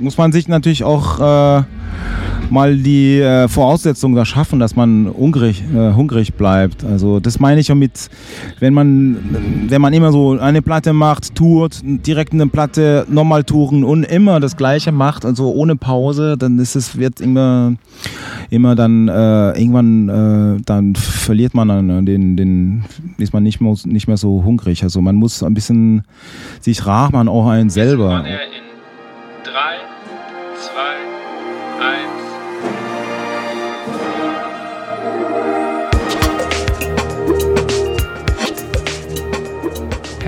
muss man sich natürlich auch äh, mal die äh, Voraussetzungen da schaffen, dass man hungrig, äh, hungrig bleibt. Also das meine ich auch mit, wenn man, wenn man immer so eine Platte macht, tourt, direkt eine Platte nochmal touren und immer das Gleiche macht, also ohne Pause, dann ist es, wird immer, immer dann, äh, irgendwann, äh, dann verliert man dann den, den, ist man nicht mehr, nicht mehr so hungrig. Also man muss ein bisschen sich rar man auch einen selber. Drei,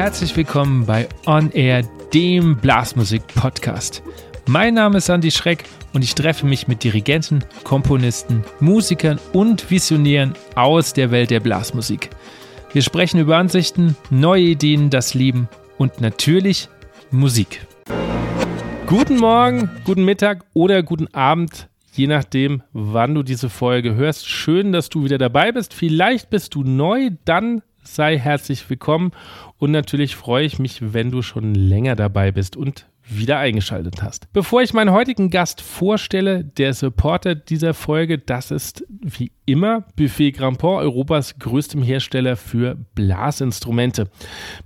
Herzlich willkommen bei On Air, dem Blasmusik-Podcast. Mein Name ist Andy Schreck und ich treffe mich mit Dirigenten, Komponisten, Musikern und Visionären aus der Welt der Blasmusik. Wir sprechen über Ansichten, neue Ideen, das Leben und natürlich Musik. Guten Morgen, guten Mittag oder guten Abend, je nachdem, wann du diese Folge hörst. Schön, dass du wieder dabei bist. Vielleicht bist du neu, dann sei herzlich willkommen und natürlich freue ich mich, wenn du schon länger dabei bist und wieder eingeschaltet hast. Bevor ich meinen heutigen Gast vorstelle, der Supporter dieser Folge, das ist wie immer Buffet Grandpont, Europas größtem Hersteller für Blasinstrumente.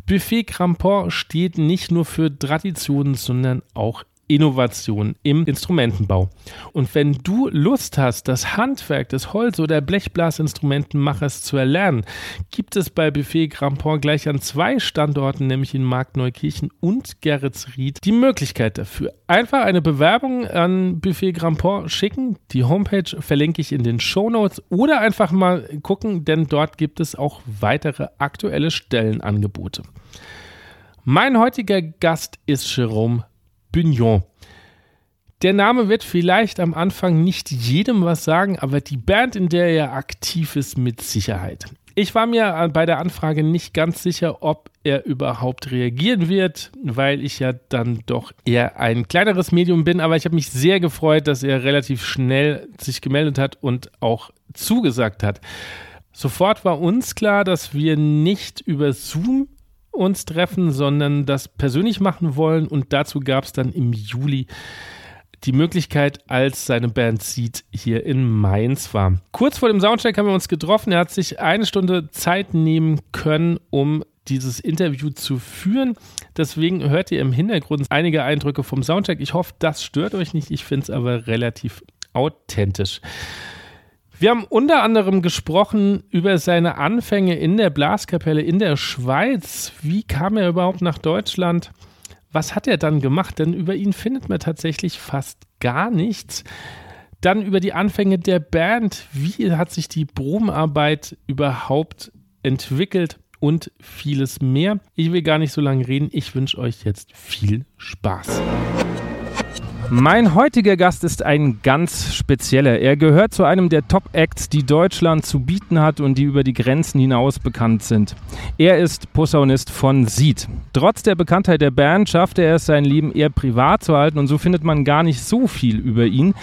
Buffet Grandpont steht nicht nur für Traditionen, sondern auch Innovation im Instrumentenbau. Und wenn du Lust hast, das Handwerk des Holz- oder Blechblasinstrumentenmachers zu erlernen, gibt es bei Buffet Grandpont gleich an zwei Standorten, nämlich in Marktneukirchen und Geretsried, die Möglichkeit dafür. Einfach eine Bewerbung an Buffet Grandpont schicken. Die Homepage verlinke ich in den Show Notes oder einfach mal gucken, denn dort gibt es auch weitere aktuelle Stellenangebote. Mein heutiger Gast ist Jerome Bugnon. Der Name wird vielleicht am Anfang nicht jedem was sagen, aber die Band, in der er aktiv ist, mit Sicherheit. Ich war mir bei der Anfrage nicht ganz sicher, ob er überhaupt reagieren wird, weil ich ja dann doch eher ein kleineres Medium bin, aber ich habe mich sehr gefreut, dass er relativ schnell sich gemeldet hat und auch zugesagt hat. Sofort war uns klar, dass wir nicht über Zoom uns treffen, sondern das persönlich machen wollen. Und dazu gab es dann im Juli die Möglichkeit, als seine Band Seed hier in Mainz war. Kurz vor dem Soundcheck haben wir uns getroffen. Er hat sich eine Stunde Zeit nehmen können, um dieses Interview zu führen. Deswegen hört ihr im Hintergrund einige Eindrücke vom Soundcheck. Ich hoffe, das stört euch nicht. Ich finde es aber relativ authentisch. Wir haben unter anderem gesprochen über seine Anfänge in der Blaskapelle in der Schweiz. Wie kam er überhaupt nach Deutschland? Was hat er dann gemacht? Denn über ihn findet man tatsächlich fast gar nichts. Dann über die Anfänge der Band. Wie hat sich die Probenarbeit überhaupt entwickelt? Und vieles mehr. Ich will gar nicht so lange reden. Ich wünsche euch jetzt viel Spaß. Mein heutiger Gast ist ein ganz spezieller. Er gehört zu einem der Top-Acts, die Deutschland zu bieten hat und die über die Grenzen hinaus bekannt sind. Er ist Posaunist von Sied. Trotz der Bekanntheit der Band schaffte er es, sein Leben eher privat zu halten und so findet man gar nicht so viel über ihn.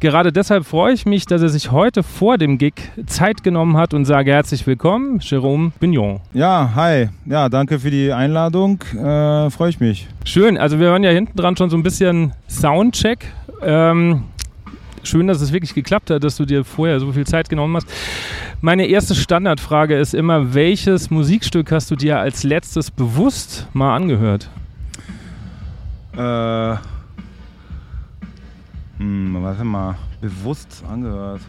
Gerade deshalb freue ich mich, dass er sich heute vor dem Gig Zeit genommen hat und sage herzlich willkommen, Jérôme Bignon. Ja, hi. Ja, danke für die Einladung. Äh, freue ich mich. Schön. Also wir hören ja hinten dran schon so ein bisschen Sound Soundcheck. Ähm, schön, dass es wirklich geklappt hat, dass du dir vorher so viel Zeit genommen hast. Meine erste Standardfrage ist immer, welches Musikstück hast du dir als letztes bewusst mal angehört? Äh, hm, warte mal, bewusst angehört.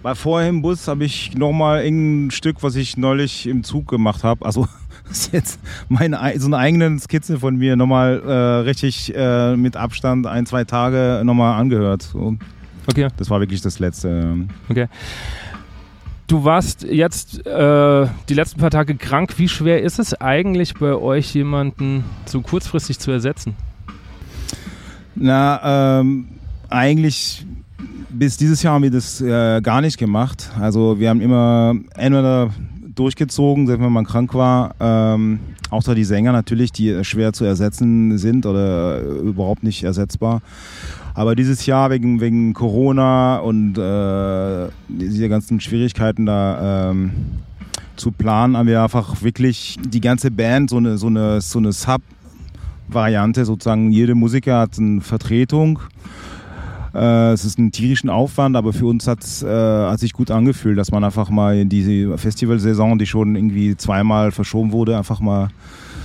Bei vorher im Bus habe ich nochmal ein Stück, was ich neulich im Zug gemacht habe. Also ist jetzt meine, so eine eigene Skizze von mir nochmal äh, richtig äh, mit Abstand ein, zwei Tage nochmal angehört. So. Okay. Das war wirklich das letzte. Okay. Du warst jetzt äh, die letzten paar Tage krank. Wie schwer ist es eigentlich bei euch, jemanden so kurzfristig zu ersetzen? Na, ähm, eigentlich bis dieses Jahr haben wir das äh, gar nicht gemacht. Also wir haben immer entweder durchgezogen, wenn man krank war. Ähm, außer die Sänger natürlich, die schwer zu ersetzen sind oder überhaupt nicht ersetzbar. Aber dieses Jahr wegen, wegen Corona und äh, diese ganzen Schwierigkeiten da ähm, zu planen, haben wir einfach wirklich die ganze Band so eine, so eine, so eine Sub Variante sozusagen. Jede Musiker hat eine Vertretung. Äh, es ist ein tierischen Aufwand, aber für uns hat es äh, hat sich gut angefühlt, dass man einfach mal in diese Festivalsaison, die schon irgendwie zweimal verschoben wurde, einfach mal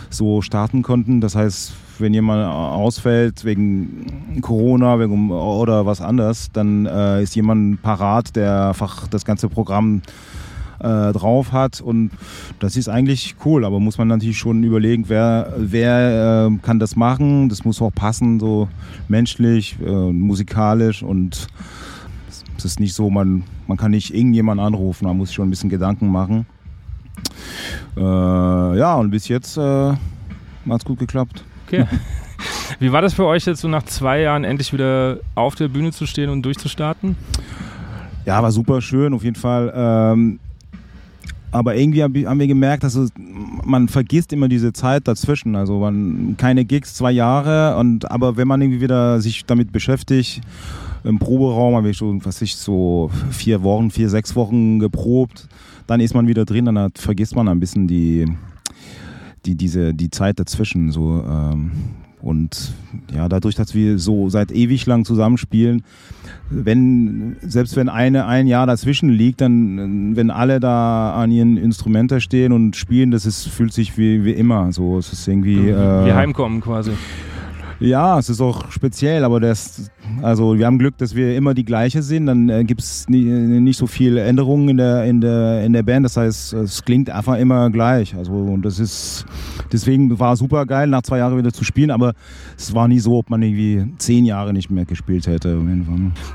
so starten konnten. Das heißt, wenn jemand ausfällt wegen Corona wegen, oder was anderes, dann äh, ist jemand parat, der einfach das ganze Programm äh, drauf hat und das ist eigentlich cool, aber muss man natürlich schon überlegen, wer, wer äh, kann das machen, das muss auch passen, so menschlich, äh, musikalisch und es ist nicht so, man, man kann nicht irgendjemanden anrufen, man muss sich schon ein bisschen Gedanken machen. Äh, ja, und bis jetzt äh, hat es gut geklappt. Okay. Wie war das für euch jetzt so nach zwei Jahren endlich wieder auf der Bühne zu stehen und durchzustarten? Ja, war super schön, auf jeden Fall. Ähm, aber irgendwie haben wir gemerkt, dass es, man vergisst immer diese Zeit dazwischen. Also man, keine Gigs, zwei Jahre. Und, aber wenn man irgendwie wieder sich damit beschäftigt, im Proberaum habe ich schon, was ich, so vier Wochen, vier, sechs Wochen geprobt, dann ist man wieder drin, dann hat, vergisst man ein bisschen die, die, diese, die Zeit dazwischen. So, ähm, und ja, dadurch, dass wir so seit ewig lang zusammenspielen, wenn, selbst wenn eine ein Jahr dazwischen liegt, dann, wenn alle da an ihren Instrumenten stehen und spielen, das ist, fühlt sich wie, wie immer. So, es ist irgendwie. Mhm. Äh, wie heimkommen quasi. Ja, es ist auch speziell, aber das, also wir haben Glück, dass wir immer die gleiche sind. Dann äh, gibt es nie, nicht so viele Änderungen in der, in, der, in der Band. Das heißt, es klingt einfach immer gleich. Also und das ist deswegen war super geil, nach zwei Jahren wieder zu spielen, aber es war nie so, ob man irgendwie zehn Jahre nicht mehr gespielt hätte.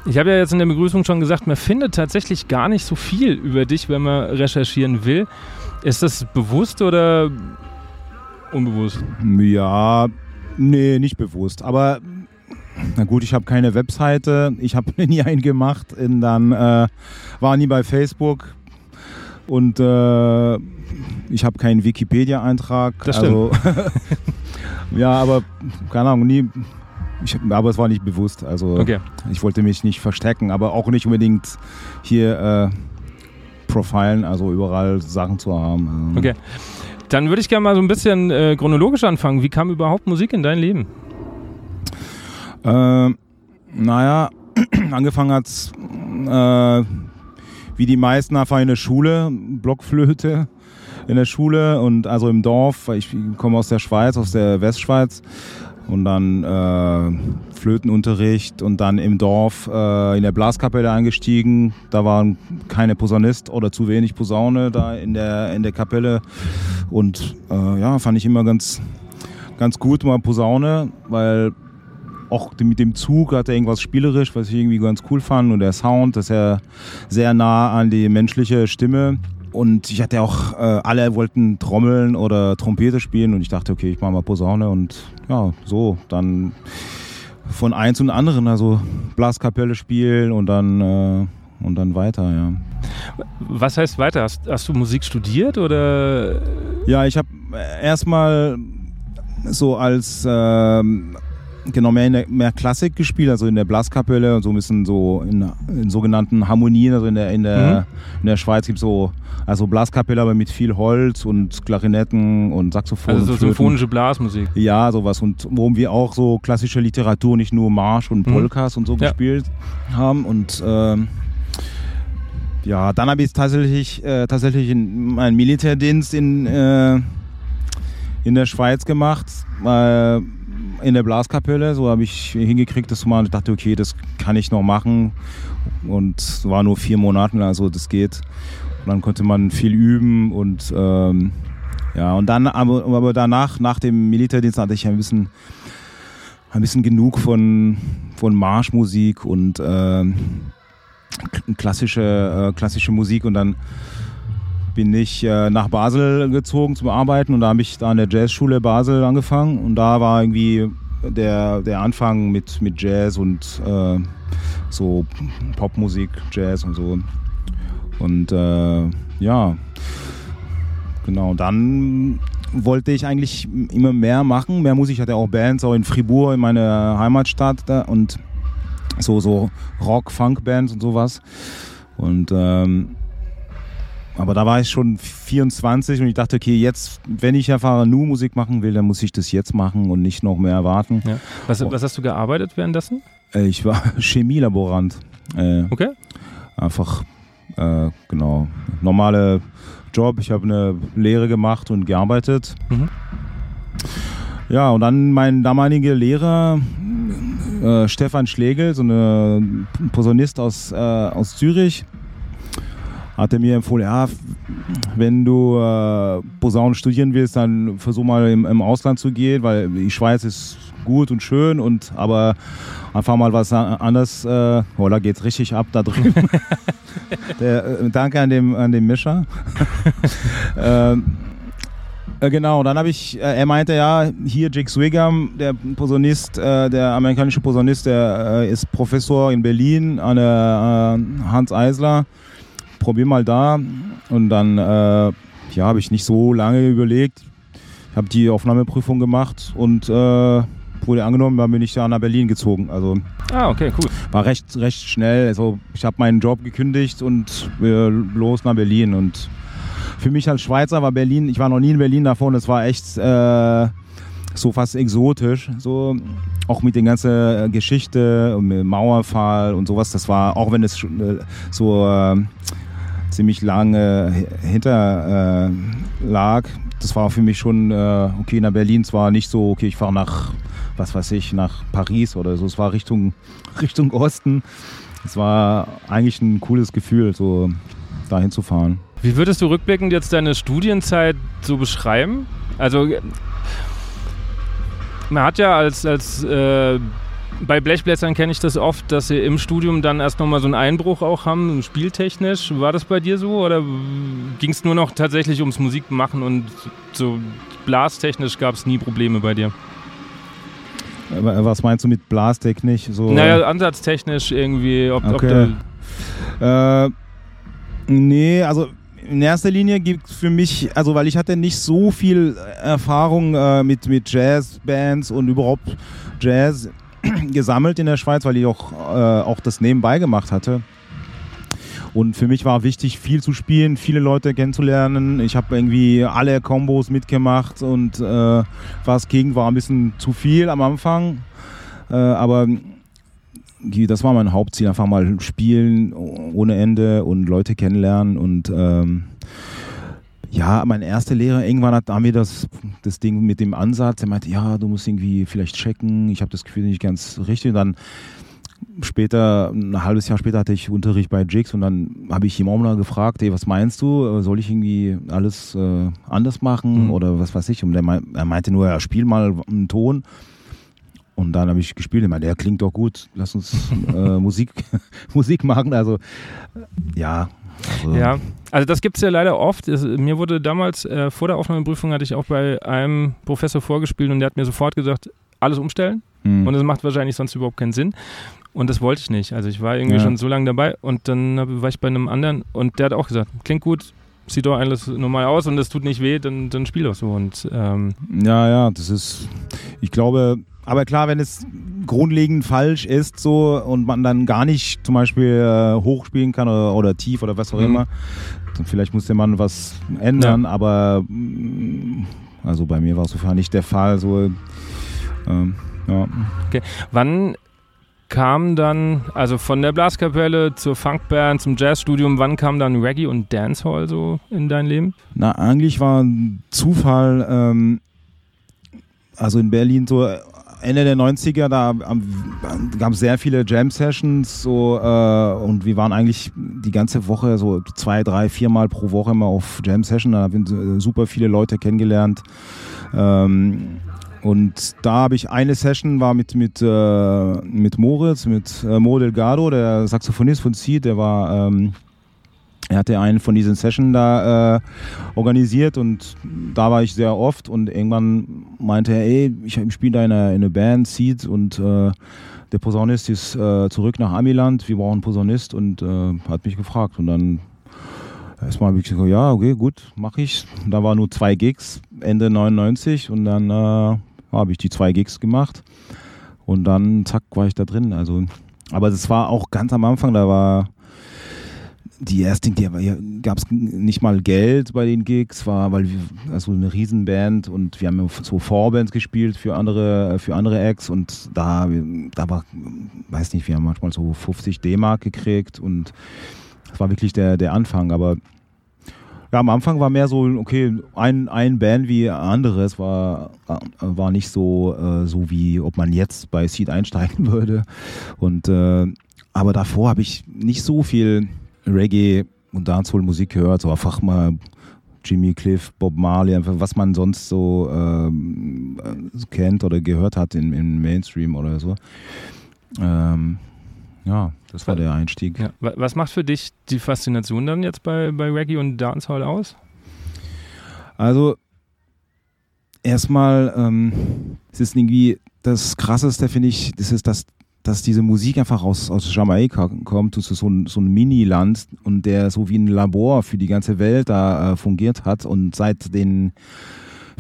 Ich habe ja jetzt in der Begrüßung schon gesagt, man findet tatsächlich gar nicht so viel über dich, wenn man recherchieren will. Ist das bewusst oder unbewusst? Ja, Nee, nicht bewusst. Aber na gut, ich habe keine Webseite. Ich habe nie einen gemacht. Und dann äh, war nie bei Facebook. Und äh, ich habe keinen Wikipedia-Eintrag. Das stimmt. Also, ja, aber keine Ahnung, nie. Ich, aber es war nicht bewusst. Also okay. ich wollte mich nicht verstecken, aber auch nicht unbedingt hier äh, profilen, also überall Sachen zu haben. Okay. Dann würde ich gerne mal so ein bisschen äh, chronologisch anfangen. Wie kam überhaupt Musik in dein Leben? Äh, naja, angefangen hat es äh, wie die meisten einfach in der Schule, Blockflöte in der Schule und also im Dorf. Ich komme aus der Schweiz, aus der Westschweiz und dann äh, Flötenunterricht und dann im Dorf äh, in der Blaskapelle eingestiegen. Da war keine Posaunist oder zu wenig Posaune da in der, in der Kapelle. Und äh, ja, fand ich immer ganz, ganz gut mal Posaune, weil auch mit dem Zug hat er irgendwas spielerisch, was ich irgendwie ganz cool fand. Und der Sound, das ist ja sehr nah an die menschliche Stimme und ich hatte auch, äh, alle wollten Trommeln oder Trompete spielen und ich dachte, okay, ich mache mal Posaune und ja, so, dann von eins und anderen, also Blaskapelle spielen und dann, äh, und dann weiter, ja. Was heißt weiter? Hast, hast du Musik studiert oder? Ja, ich habe erstmal so als ähm, genau mehr in der mehr Klassik gespielt, also in der Blaskapelle und so ein bisschen so in, in sogenannten Harmonien, also in der in der, mhm. in der Schweiz gibt es so also Blaskapelle, aber mit viel Holz und Klarinetten und Saxophon. Also so symphonische Blasmusik. Ja, sowas und wo wir auch so klassische Literatur, nicht nur Marsch und mhm. Polkas mhm. und so ja. gespielt haben und ähm, ja, dann habe ich tatsächlich, äh, tatsächlich in, meinen Militärdienst in, äh, in der Schweiz gemacht. Äh, in der Blaskapelle. So habe ich hingekriegt, dass man dachte, okay, das kann ich noch machen. Und es war nur vier Monate, also das geht. Und dann konnte man viel üben und ähm, ja, und dann, aber, aber danach, nach dem Militärdienst, hatte ich ein bisschen, ein bisschen genug von, von Marschmusik und äh, klassische, äh, klassische Musik und dann bin ich äh, nach Basel gezogen zum Arbeiten und da habe ich da an der Jazzschule Basel angefangen und da war irgendwie der, der Anfang mit, mit Jazz und äh, so Popmusik, Jazz und so. Und äh, ja, genau, dann wollte ich eigentlich immer mehr machen, mehr Musik. Ich hatte auch Bands, auch in Fribourg, in meiner Heimatstadt da, und so, so Rock-Funk-Bands und sowas. Und ähm, aber da war ich schon 24 und ich dachte, okay, jetzt, wenn ich einfach nur Musik machen will, dann muss ich das jetzt machen und nicht noch mehr warten. Ja. Was, was hast du gearbeitet währenddessen? Äh, ich war Chemielaborant. Äh, Okay. Einfach, äh, genau, normale Job. Ich habe eine Lehre gemacht und gearbeitet. Mhm. Ja, und dann mein damaliger Lehrer, äh, Stefan Schlegel, so eine- ein Posaunist aus, äh, aus Zürich, hatte mir empfohlen, ja, wenn du äh, Posaunen studieren willst, dann versuch mal im, im Ausland zu gehen, weil die Schweiz ist gut und schön, und aber einfach mal was anderes, äh, oh, da geht's richtig ab da drüben. Der, äh, danke an dem, an dem Mischer. ähm, äh, Genau, dann habe ich, äh, er meinte ja, hier Jake Swigam, der Posaunist, äh, der amerikanische Posaunist, der ist Professor in Berlin an der Hans Eisler. Probier mal da. Und dann, äh, ja, habe ich nicht so lange überlegt. Ich habe die Aufnahmeprüfung gemacht und äh, wurde angenommen, dann bin ich da nach Berlin gezogen. Also Ah, okay, cool. war recht, recht schnell. Also ich habe meinen Job gekündigt und äh, los nach Berlin. Und für mich als Schweizer war Berlin, ich war noch nie in Berlin davon, es war echt äh, so fast exotisch. So auch mit der ganzen Geschichte und mit dem Mauerfall und sowas. Das war, auch wenn es äh, so äh, ziemlich lange hi- hinter äh, lag, das war für mich schon, äh, okay, nach Berlin zwar nicht so, okay, ich fahre nach, was weiß ich, nach Paris oder so. Es war Richtung, Richtung Osten. Es war eigentlich ein cooles Gefühl, so dahin zu fahren. Wie würdest du rückblickend jetzt deine Studienzeit so beschreiben? Also, man hat ja als, als äh, bei Blechblättern kenne ich das oft, dass sie im Studium dann erst nochmal so einen Einbruch auch haben, spieltechnisch. War das bei dir so oder ging es nur noch tatsächlich ums Musikmachen und so blastechnisch gab es nie Probleme bei dir? Äh, Was meinst du mit Blastechnik? So, Naja, ansatztechnisch irgendwie, ob, ob Okay. du, Äh, nee, also in erster Linie gibt es für mich, also weil ich hatte nicht so viel Erfahrung äh, mit, mit Jazzbands und überhaupt Jazz gesammelt in der Schweiz, weil ich auch, äh, auch das nebenbei gemacht hatte. Und für mich war wichtig, viel zu spielen, viele Leute kennenzulernen. Ich habe irgendwie alle Kombos mitgemacht und äh, was ging, war ein bisschen zu viel am Anfang. Äh, aber das war mein Hauptziel, einfach mal spielen ohne Ende und Leute kennenlernen und ähm, ja, mein erster Lehrer, irgendwann hat wir das, das Ding mit dem Ansatz, er meinte, ja, du musst irgendwie vielleicht checken, ich habe das Gefühl nicht ganz richtig und dann später, ein halbes Jahr später hatte ich Unterricht bei Jigs und dann habe ich ihm auch mal gefragt, ey, was meinst du, soll ich irgendwie alles äh, anders machen Mhm. oder was weiß ich und der er meinte nur, ja, spiel mal einen Ton und dann habe ich gespielt. Ich meine, der klingt doch gut. Lass uns äh, Musik, Musik machen. Also, ja. Also, Ja, also das gibt es ja leider oft. Es, mir wurde damals, äh, vor der Aufnahmeprüfung, hatte ich auch bei einem Professor vorgespielt und der hat mir sofort gesagt, alles umstellen. hm. Und das macht wahrscheinlich sonst überhaupt keinen Sinn. Und das wollte ich nicht. Also ich war irgendwie Ja. schon so lange dabei und dann war ich bei einem anderen und der hat auch gesagt, klingt gut, sieht doch alles normal aus und das tut nicht weh, dann, dann spiel doch so. Und ähm, Ja, ja, das ist, ich glaube, aber klar, wenn es grundlegend falsch ist so und man dann gar nicht zum Beispiel äh, hochspielen kann oder, oder tief oder was auch Mhm. immer, dann vielleicht musste man was ändern, aber mm, also bei mir war es sofern nicht der Fall. So, ähm, ja. wann kam dann, also von der Blaskapelle zur Funkband, zum Jazzstudium, wann kam dann Reggae und Dancehall so in dein Leben? Na, eigentlich war ein Zufall, ähm, also in Berlin so Ende der 90er, da gab es sehr viele Jam-Sessions so, äh, und wir waren eigentlich die ganze Woche so zwei, drei, viermal pro Woche immer auf Jam-Session. Da haben wir super viele Leute kennengelernt. Ähm, und da habe ich eine Session, war mit, mit, äh, mit Moritz, mit äh, Mo Delgado, der Saxophonist von Seed, der war... Ähm, er hatte einen von diesen Sessions da äh, organisiert und da war ich sehr oft und irgendwann meinte er, ey, ich spiele da in einer, in Band, Seed und äh, der Posaunist ist äh, zurück nach Amiland, wir brauchen einen Posaunist und äh, hat mich gefragt und dann erstmal habe ich gesagt, ja, okay, gut, mache ich. Da waren nur zwei Gigs, Ende 99 und dann äh, habe ich die zwei Gigs gemacht und dann zack war ich da drin. Also, aber das war auch ganz am Anfang, da war die erste, die gab es nicht mal Geld bei den Gigs, war weil wir also eine Riesenband und wir haben so Vorbands gespielt für andere für andere Acts und da da war weiß nicht, wir haben manchmal so 50 D-Mark gekriegt und das war wirklich der der Anfang, aber ja, am Anfang war mehr so, okay, ein, ein Band wie anderes war, war nicht so, äh, so wie ob man jetzt bei Seed einsteigen würde. Und äh, aber davor habe ich nicht so viel Reggae und Dancehall-Musik gehört, so einfach mal Jimmy Cliff, Bob Marley, einfach was man sonst so, ähm, so kennt oder gehört hat im, im Mainstream oder so. Ähm, ja, das war der Einstieg. Ja. Was macht für dich die Faszination dann jetzt bei, bei Reggae und Dancehall aus? Also, erstmal, ähm, es ist irgendwie das Krasseste, finde ich, das ist, dass, dass diese Musik einfach aus, aus Jamaika kommt, das ist so ein, so ein Mini-Land und der so wie ein Labor für die ganze Welt da äh, fungiert hat und seit den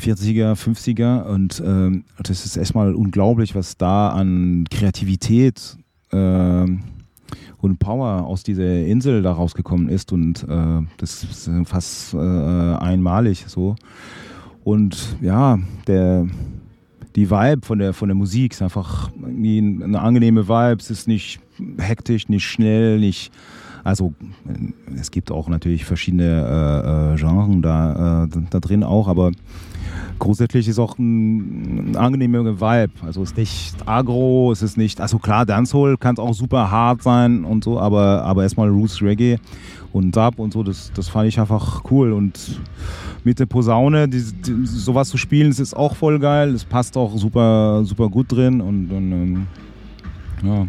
40er, 50er und ähm, das ist erstmal unglaublich, was da an Kreativität und Power aus dieser Insel da rausgekommen ist und äh, das ist fast äh, einmalig so. Und ja, der, die Vibe von der, von der Musik ist einfach irgendwie eine angenehme Vibe. Es ist nicht hektisch, nicht schnell, nicht. Also es gibt auch natürlich verschiedene äh, äh Genres da, äh, da drin auch, aber grundsätzlich ist auch ein, ein angenehmer Vibe. Also es ist nicht agro, es ist nicht, also klar, Dancehall kann auch super hart sein und so, aber, aber erstmal Roots Reggae und Dub und so, das, das fand ich einfach cool. Und mit der Posaune, die, die, sowas zu spielen, das ist auch voll geil. Es passt auch super, super gut drin und, und ähm, ja.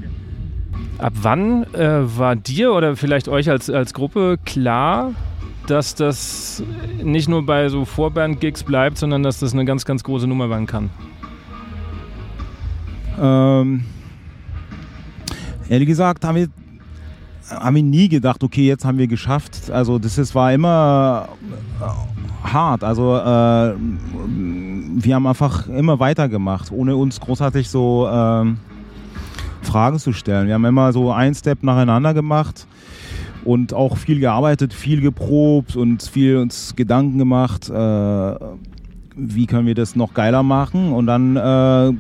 Ab wann äh, war dir oder vielleicht euch als, als Gruppe klar, dass das nicht nur bei so Vorband-Gigs bleibt, sondern dass das eine ganz, ganz große Nummer werden kann? Ähm, ehrlich gesagt haben wir, haben wir nie gedacht, okay, jetzt haben wir geschafft. Also das ist, war immer äh, hart. Also äh, wir haben einfach immer weitergemacht, ohne uns großartig so äh, Fragen zu stellen. Wir haben immer so ein Step nacheinander gemacht und auch viel gearbeitet, viel geprobt und viel uns Gedanken gemacht, äh, wie können wir das noch geiler machen und dann äh,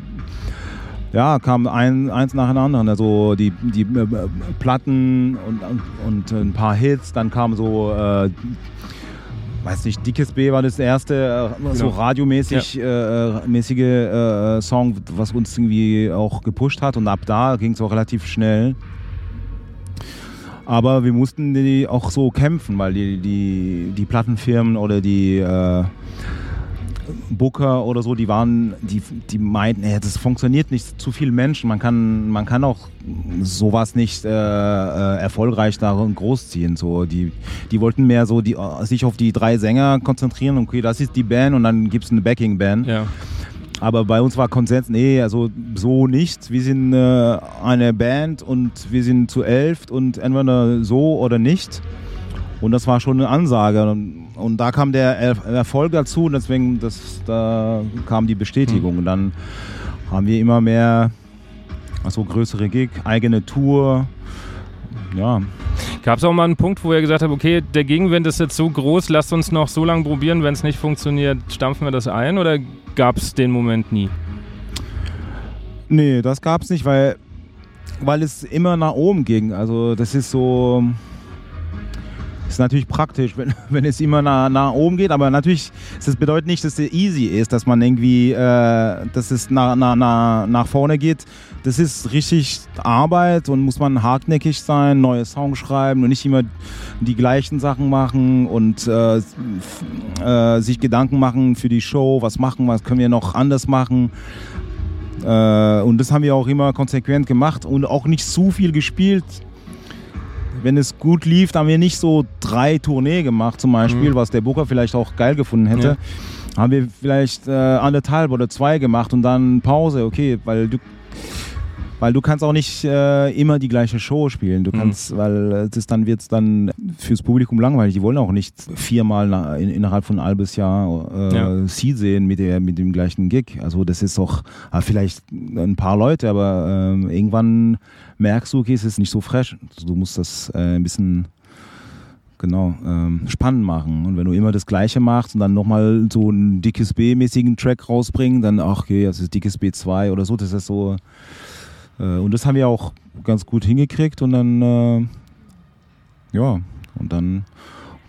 ja, kam ein, eins nach dem anderen. Also die, die äh, Platten und, und ein paar Hits, dann kam so, äh, weiß nicht, Dickes B war das erste, äh, genau. so radiomäßig ja. äh, mäßige äh, Song, was uns irgendwie auch gepusht hat und ab da ging es auch relativ schnell. Aber wir mussten die auch so kämpfen, weil die, die, die Plattenfirmen oder die äh, Booker oder so, die waren, die, die meinten, ey, das funktioniert nicht zu viele Menschen. Man kann, man kann auch sowas nicht äh, äh, erfolgreich darin großziehen. So, die, die wollten mehr so die, sich auf die drei Sänger konzentrieren. Okay, das ist die Band und dann gibt es eine Backing-Band. Ja. Aber bei uns war Konsens, nee, also so nicht. Wir sind äh, eine Band und wir sind zu elf und entweder so oder nicht. Und das war schon eine Ansage. Und da kam der Erfolg dazu und deswegen das, da kam die Bestätigung. Mhm. Und dann haben wir immer mehr, also größere Gig, eigene Tour. Ja. Gab es auch mal einen Punkt, wo ihr gesagt habt, okay, der Gegenwind ist jetzt so groß, lasst uns noch so lange probieren, wenn es nicht funktioniert, stampfen wir das ein? Oder gab es den Moment nie? Nee, das gab es nicht, weil, weil es immer nach oben ging. Also das ist so, ist natürlich praktisch, wenn, wenn es immer nach, nach oben geht, aber natürlich, das bedeutet nicht, dass es easy ist, dass man irgendwie, äh, dass es nach, nach, nach, nach vorne geht. Das ist richtig Arbeit und muss man hartnäckig sein, neue Songs schreiben und nicht immer die gleichen Sachen machen und äh, äh, sich Gedanken machen für die Show, was machen, was können wir noch anders machen. Äh, und das haben wir auch immer konsequent gemacht und auch nicht zu viel gespielt wenn es gut lief, haben wir nicht so drei Tournee gemacht zum Beispiel, mhm. was der Booker vielleicht auch geil gefunden hätte. Ja. Haben wir vielleicht äh, anderthalb oder zwei gemacht und dann Pause, okay, weil du weil du kannst auch nicht äh, immer die gleiche Show spielen. Du mhm. kannst, mhm. weil das dann wird es dann fürs Publikum langweilig. Die wollen auch nicht viermal nach, in, innerhalb von ein halbes Jahr äh, ja. sie sehen mit, der, mit dem gleichen Gig. Also das ist doch äh, vielleicht ein paar Leute, aber äh, irgendwann merkst du, okay, es ist nicht so fresh. Du musst das äh, ein bisschen genau, ähm, spannend machen. Und wenn du immer das Gleiche machst und dann nochmal so einen dickes B-mäßigen Track rausbringen, dann, ach, okay, das ist dickes B2 oder so, das ist so. Äh, und das haben wir auch ganz gut hingekriegt und dann, äh, ja, und dann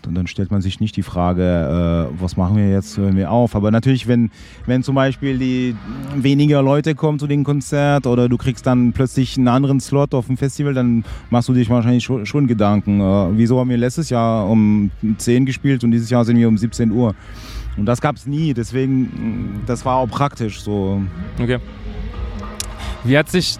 und dann stellt man sich nicht die Frage, äh, was machen wir jetzt, hören wir auf. Aber natürlich, wenn, wenn zum Beispiel die weniger Leute kommen zu dem Konzert oder du kriegst dann plötzlich einen anderen Slot auf dem Festival, dann machst du dich wahrscheinlich schon, schon Gedanken. Äh, wieso haben wir letztes Jahr um 10 gespielt und dieses Jahr sind wir um 17 Uhr? Und das gab es nie, deswegen, das war auch praktisch so. Okay. Wie hat sich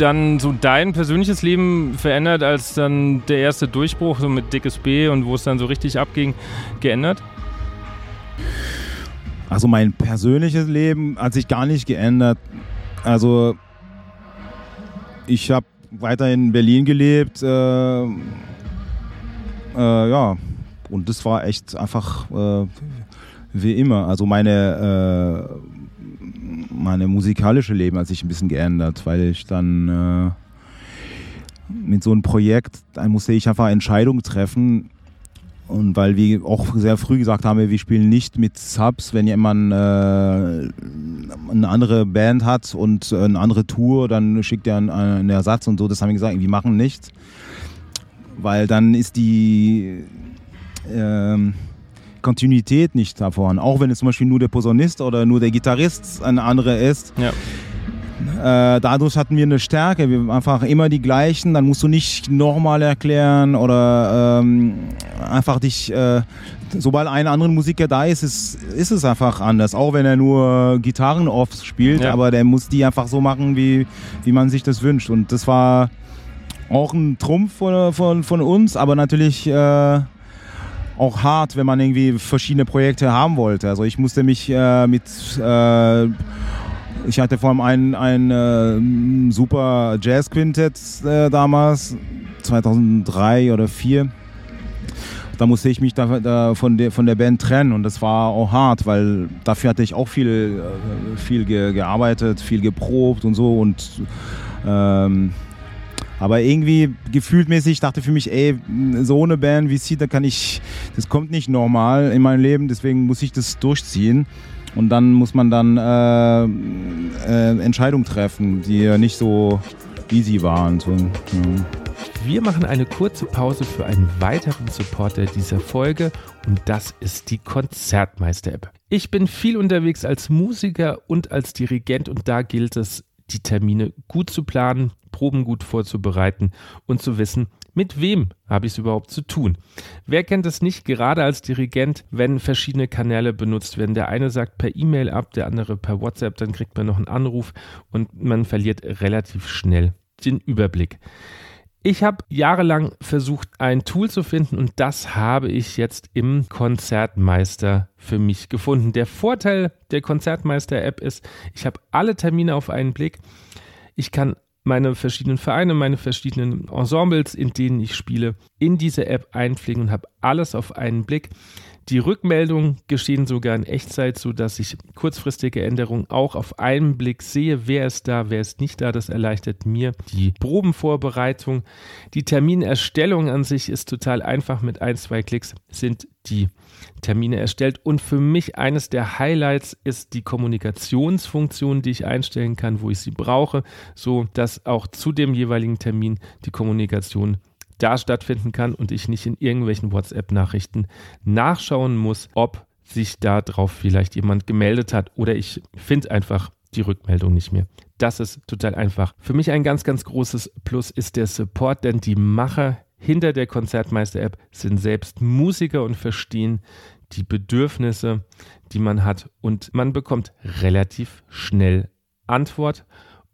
dann so dein persönliches Leben verändert, als dann der erste Durchbruch so mit Dickes B und wo es dann so richtig abging, geändert? Also mein persönliches Leben hat sich gar nicht geändert. Also ich habe weiter in Berlin gelebt. Äh, äh, ja, und das war echt einfach äh, wie immer. Also meine äh, meine musikalische Leben hat sich ein bisschen geändert, weil ich dann äh, mit so einem Projekt, dann musste ich einfach Entscheidungen treffen. Und weil wir auch sehr früh gesagt haben, wir spielen nicht mit Subs, wenn jemand äh, eine andere Band hat und eine andere Tour, dann schickt er einen, einen Ersatz und so. Das haben wir gesagt, wir machen nicht. Weil dann ist die, ähm, Kontinuität nicht davon. Auch wenn es zum Beispiel nur der Posaunist oder nur der Gitarrist ein anderer ist. Ja. Äh, dadurch hatten wir eine Stärke. Wir einfach immer die gleichen. Dann musst du nicht nochmal erklären oder ähm, einfach dich. Äh, sobald ein anderer Musiker da ist, ist, ist es einfach anders. Auch wenn er nur Gitarren oft spielt, ja. aber der muss die einfach so machen, wie, wie man sich das wünscht. Und das war auch ein Trumpf von, von, von uns, aber natürlich. Äh, auch hart, wenn man irgendwie verschiedene Projekte haben wollte. Also ich musste mich äh, mit äh, ich hatte vor allem ein, ein äh, super Jazz-Quintett äh, damals, 2003 oder 2004. Da musste ich mich da, da, von, der, von der Band trennen und das war auch hart, weil dafür hatte ich auch viel, äh, viel ge gearbeitet, viel geprobt und so und ähm, aber irgendwie gefühltmäßig dachte für mich, ey, so eine Band wie sie, da kann ich, das kommt nicht normal in meinem Leben, deswegen muss ich das durchziehen. Und dann muss man dann äh, äh, Entscheidungen treffen, die nicht so easy waren. So, ja. Wir machen eine kurze Pause für einen weiteren Supporter dieser Folge und das ist die Konzertmeister-App. Ich bin viel unterwegs als Musiker und als Dirigent und da gilt es, die Termine gut zu planen, Proben gut vorzubereiten und zu wissen, mit wem habe ich es überhaupt zu tun? Wer kennt es nicht, gerade als Dirigent, wenn verschiedene Kanäle benutzt werden? Der eine sagt per E-Mail ab, der andere per WhatsApp, dann kriegt man noch einen Anruf und man verliert relativ schnell den Überblick. Ich habe jahrelang versucht, ein Tool zu finden und das habe ich jetzt im Konzertmeister für mich gefunden. Der Vorteil der Konzertmeister-App ist, ich habe alle Termine auf einen Blick. Ich kann meine verschiedenen Vereine, meine verschiedenen Ensembles, in denen ich spiele, in diese App einpflegen und habe alles auf einen Blick. Die Rückmeldungen geschehen sogar in Echtzeit, sodass ich kurzfristige Änderungen auch auf einen Blick sehe. Wer ist da, wer ist nicht da? Das erleichtert mir die Probenvorbereitung. Die Terminerstellung an sich ist total einfach. Mit ein, zwei Klicks sind die Termine erstellt. Und für mich eines der Highlights ist die Kommunikationsfunktion, die ich einstellen kann, wo ich sie brauche, so dass auch zu dem jeweiligen Termin die Kommunikation da stattfinden kann und ich nicht in irgendwelchen WhatsApp-Nachrichten nachschauen muss, ob sich darauf vielleicht jemand gemeldet hat oder ich finde einfach die Rückmeldung nicht mehr. Das ist total einfach. Für mich ein ganz, ganz großes Plus ist der Support, denn die Macher hinter der Konzertmeister-App sind selbst Musiker und verstehen die Bedürfnisse, die man hat und man bekommt relativ schnell Antwort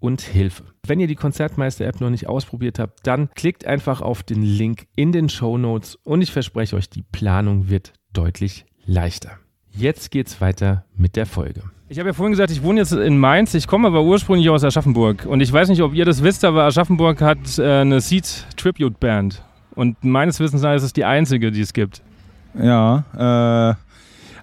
und Hilfe. Wenn ihr die Konzertmeister-App noch nicht ausprobiert habt, dann klickt einfach auf den Link in den Show Notes und ich verspreche euch, die Planung wird deutlich leichter. Jetzt geht's weiter mit der Folge. Ich habe ja vorhin gesagt, ich wohne jetzt in Mainz. Ich komme aber ursprünglich aus Aschaffenburg. Und ich weiß nicht, ob ihr das wisst, aber Aschaffenburg hat äh, eine Seed Tribute Band. Und meines Wissens nach ist es die einzige, die es gibt. Ja, äh,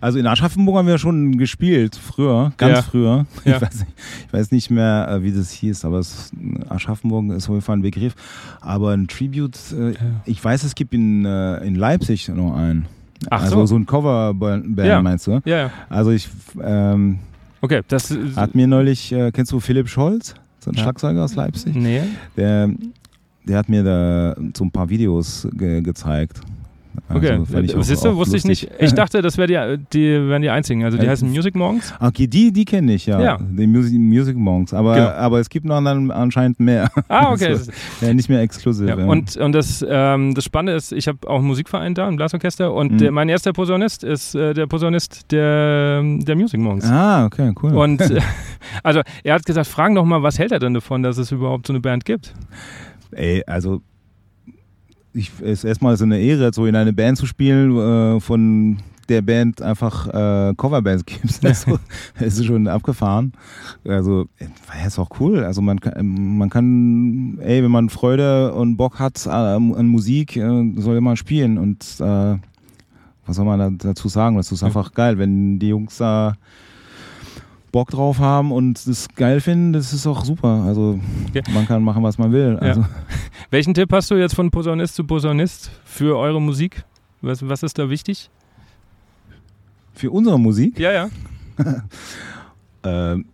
Also in Aschaffenburg haben wir schon gespielt, früher, ganz Ja. früher. Ja. Ich, weiß nicht, ich weiß nicht mehr, äh, wie das hieß, aber es, Aschaffenburg ist auf jeden Fall ein Begriff. Aber ein Tribute, äh, ich weiß, es gibt in, äh, in Leipzig noch einen. Ach also so. so ein Coverband Ja. meinst du? Ja, ja. Also ich ähm, Okay, das. hat mir neulich, äh, kennst du Philipp Scholz? So ein Ja. Schlagzeuger aus Leipzig? Nee. Der, der hat mir da so ein paar Videos ge gezeigt. Okay, Also ich siehst du, wusste ich lustig. nicht. Ich dachte, das wär die, die wären die einzigen. Also die Äh, heißen Music Morgens. Okay, die, die kenne ich, ja. Ja. Die Music, Music Monks. Aber, Genau. aber es gibt noch dann anscheinend mehr. Ah, okay. So, ja, nicht mehr exklusiv. Ja, und und das, ähm, das Spannende ist, ich habe auch einen Musikverein da, ein Blasorchester, und Mhm. der, mein erster Posaunist ist äh, der Posaunist der, der Music Monks. ah, okay, cool. Und äh, also er hat gesagt, fragen doch mal, was hält er denn davon, dass es überhaupt so eine Band gibt? Ey, also ich, es ist erstmal so eine Ehre, so in eine Band zu spielen, äh, von der Band einfach äh, Coverbands gibt. Also, es ist schon abgefahren. Also, äh, ist auch cool. Also man kann, man kann, ey, wenn man Freude und Bock hat äh, an Musik, äh, soll man spielen. Und äh, was soll man da, dazu sagen? Das ist einfach geil, wenn die Jungs da Bock drauf haben und das geil finden, das ist auch super. Also Okay. man kann machen, was man will. Ja. Also, Welchen Tipp hast du jetzt von Posaunist zu Posaunist für eure Musik? Was, was ist da wichtig? Für unsere Musik? Ja, ja. Ähm,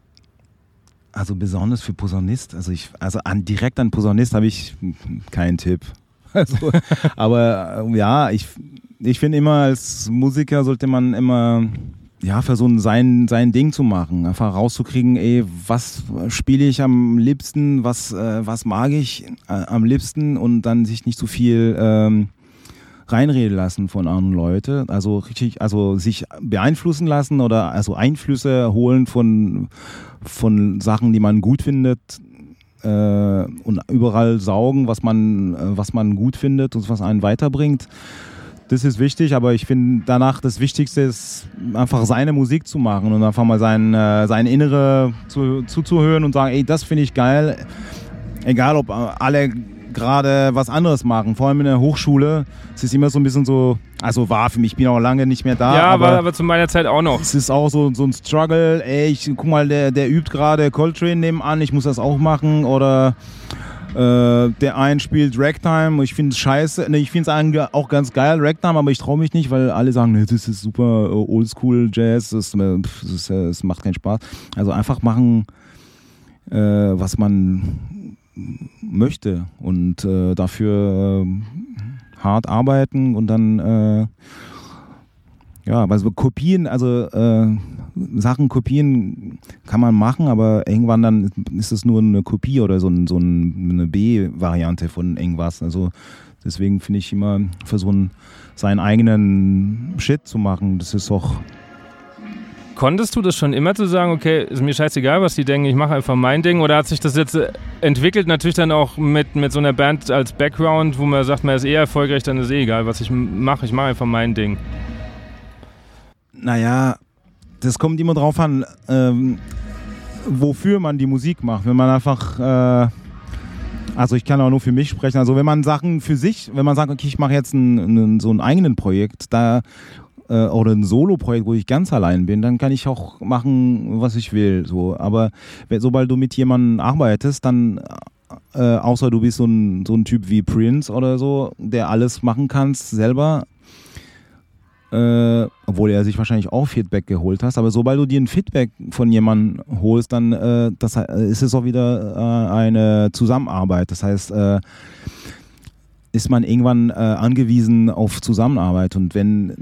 also besonders für Posaunist, also ich, also an, direkt an Posaunist habe ich keinen Tipp. Also, aber äh, ja, ich, ich finde immer, als Musiker sollte man immer ja, versuchen, sein, sein Ding zu machen. Einfach rauszukriegen, ey, was spiele ich am liebsten, was, äh, was mag ich äh, am liebsten und dann sich nicht zu viel ähm, reinreden lassen von anderen Leuten. Also richtig, also sich beeinflussen lassen oder also Einflüsse holen von, von Sachen, die man gut findet äh, und überall saugen, was man, äh, was man gut findet und was einen weiterbringt. Das ist wichtig, aber ich finde danach das Wichtigste ist einfach seine Musik zu machen und einfach mal sein, äh, sein Innere zu, zuzuhören und sagen, ey, das finde ich geil. Egal, ob äh, alle gerade was anderes machen, vor allem in der Hochschule. Es ist immer so ein bisschen so, also war für mich, ich bin auch lange nicht mehr da. ja, aber aber, aber zu meiner Zeit auch noch. es ist auch so, so ein Struggle, ey, ich guck mal, der, der übt gerade Coltrane nebenan, ich muss das auch machen oder äh, der ein spielt Ragtime, ich finde es scheiße, ne, ich finde es auch ganz geil, Ragtime, aber ich traue mich nicht, weil alle sagen, ne, das ist super äh, Oldschool Jazz, das, äh, pff, das, das macht keinen Spaß. Also einfach machen, äh, was man möchte und äh, dafür äh, hart arbeiten und dann äh, ja, aber so Kopien, also äh, Sachen kopieren kann man machen, aber irgendwann dann ist es nur eine Kopie oder so, ein, so ein, eine B-Variante von irgendwas. Also deswegen finde ich immer versuchen, seinen eigenen Shit zu machen. Das ist auch Konntest du das schon immer zu sagen, okay, ist mir scheißegal, was die denken, ich mache einfach mein Ding? Oder hat sich das jetzt äh, entwickelt, natürlich dann auch mit, mit so einer Band als Background, wo man sagt, man ist eh erfolgreich, dann ist eh egal, was ich mache, ich mache einfach mein Ding. Naja, das kommt immer drauf an, ähm, wofür man die Musik macht. Wenn man einfach, äh, also ich kann auch nur für mich sprechen, also wenn man Sachen für sich, wenn man sagt, okay, ich mache jetzt ein, ein, so ein eigenen Projekt, da äh, oder ein Solo-Projekt, wo ich ganz allein bin, dann kann ich auch machen, was ich will. So. Aber sobald du mit jemandem arbeitest, dann äh, außer du bist so ein, so ein Typ wie Prince oder so, der alles machen kannst selber, äh, obwohl er sich wahrscheinlich auch Feedback geholt hat. Aber sobald du dir ein Feedback von jemandem holst, dann äh, das, ist es auch wieder äh, eine Zusammenarbeit. Das heißt, äh, ist man irgendwann äh, angewiesen auf Zusammenarbeit. Und wenn,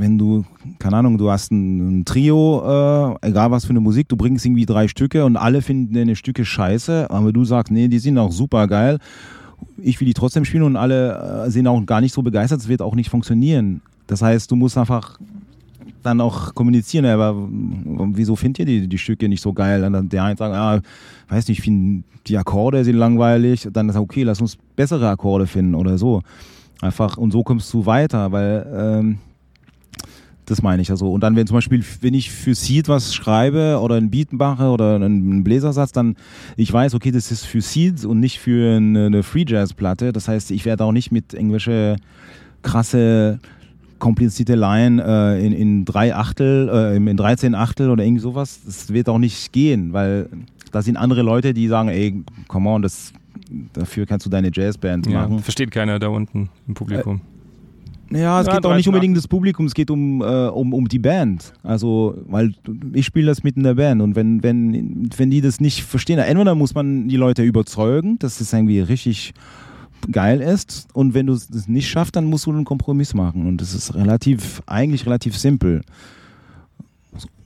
wenn du, keine Ahnung, du hast ein, ein Trio, äh, egal was für eine Musik, du bringst irgendwie drei Stücke und alle finden deine Stücke scheiße, aber du sagst, nee, die sind auch super geil. Ich will die trotzdem spielen und alle sind auch gar nicht so begeistert, es wird auch nicht funktionieren. Das heißt, du musst einfach dann auch kommunizieren, aber wieso findet ihr die, die Stücke nicht so geil? Und dann der eine sagt, ah, weiß nicht, die Akkorde sind langweilig. Dann ist okay, lass uns bessere Akkorde finden oder so. Einfach, und so kommst du weiter, weil ähm, das meine ich also. Und dann, wenn zum Beispiel, wenn ich für Seed was schreibe oder einen Beat mache oder einen Bläsersatz, dann ich weiß, okay, das ist für Seed und nicht für eine, eine Free Jazz Platte. Das heißt, ich werde auch nicht mit irgendwelche krasse komplizierte Line äh, in, in drei Achtel, äh, in 13 Achtel oder irgendwie sowas. Das wird auch nicht gehen, weil da sind andere Leute, die sagen, ey, come on, das, dafür kannst du deine Jazzband Ja, machen. versteht keiner da unten im Publikum. Ja, es Ja, geht auch 13 nicht unbedingt um das Publikum, es geht um, äh, um, um die Band. Also, weil ich spiele das mit in der Band und wenn, wenn, wenn die das nicht verstehen, entweder muss man die Leute überzeugen, dass es irgendwie richtig geil ist. Und wenn du es nicht schaffst, dann musst du einen Kompromiss machen. Und das ist relativ, eigentlich relativ simpel.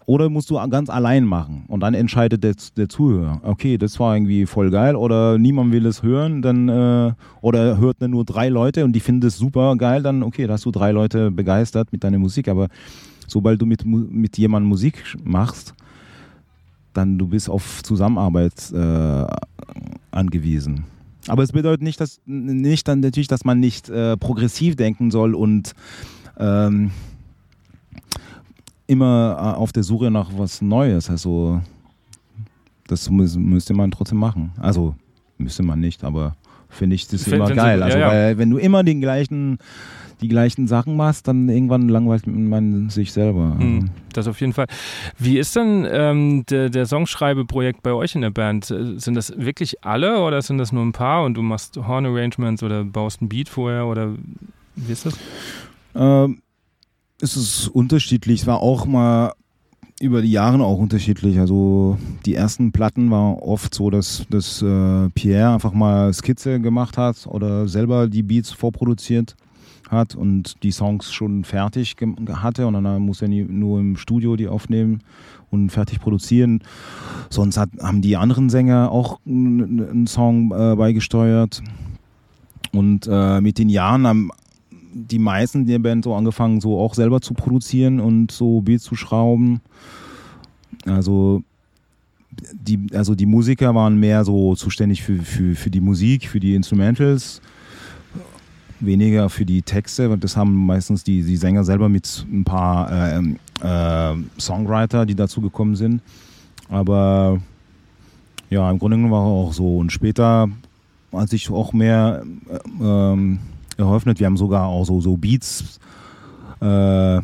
Oder musst du ganz allein machen. Und dann entscheidet der, der Zuhörer, okay, das war irgendwie voll geil. Oder niemand will es hören, dann äh, oder hört nur drei Leute und die finden es super geil, dann okay, da hast du drei Leute begeistert mit deiner Musik, aber sobald du mit, mit jemandem Musik machst, dann du bist auf Zusammenarbeit äh, angewiesen. Aber es bedeutet nicht, dass nicht dann natürlich, dass man nicht äh, progressiv denken soll und ähm, immer äh, auf der Suche nach was Neues. Also das müsste man trotzdem machen. Also müsste man nicht, aber finde ich das immer geil. Also ja, weil wenn du immer den gleichen die gleichen Sachen machst, dann irgendwann langweilt man sich selber. Also, Hm, Das auf jeden Fall. Wie ist denn ähm, der, der Songschreibeprojekt bei euch in der Band? Äh, Sind das wirklich alle oder sind das nur ein paar und du machst Horn Arrangements oder baust ein Beat vorher oder wie ist das? Ähm, es ist unterschiedlich. Es war auch mal über die Jahre auch unterschiedlich. Also die ersten Platten war oft so, dass, dass äh, Pierre einfach mal Skizze gemacht hat oder selber die Beats vorproduziert hat und die Songs schon fertig hatte und dann muss er nur im Studio die aufnehmen und fertig produzieren. Sonst hat, haben die anderen Sänger auch einen Song äh, beigesteuert. Und äh, mit den Jahren haben die meisten der Band so angefangen, so auch selber zu produzieren und so Beats zu schrauben. Also die, also die Musiker waren mehr so zuständig für, für, für die Musik, für die Instrumentals, weniger für die Texte. und Das haben meistens die, die Sänger selber mit ein paar ähm, äh, Songwriter, die dazu gekommen sind. Aber ja, im Grunde genommen war es auch so. Und später hat sich auch mehr äh, eröffnet. Wir haben sogar auch so, so Beats, äh,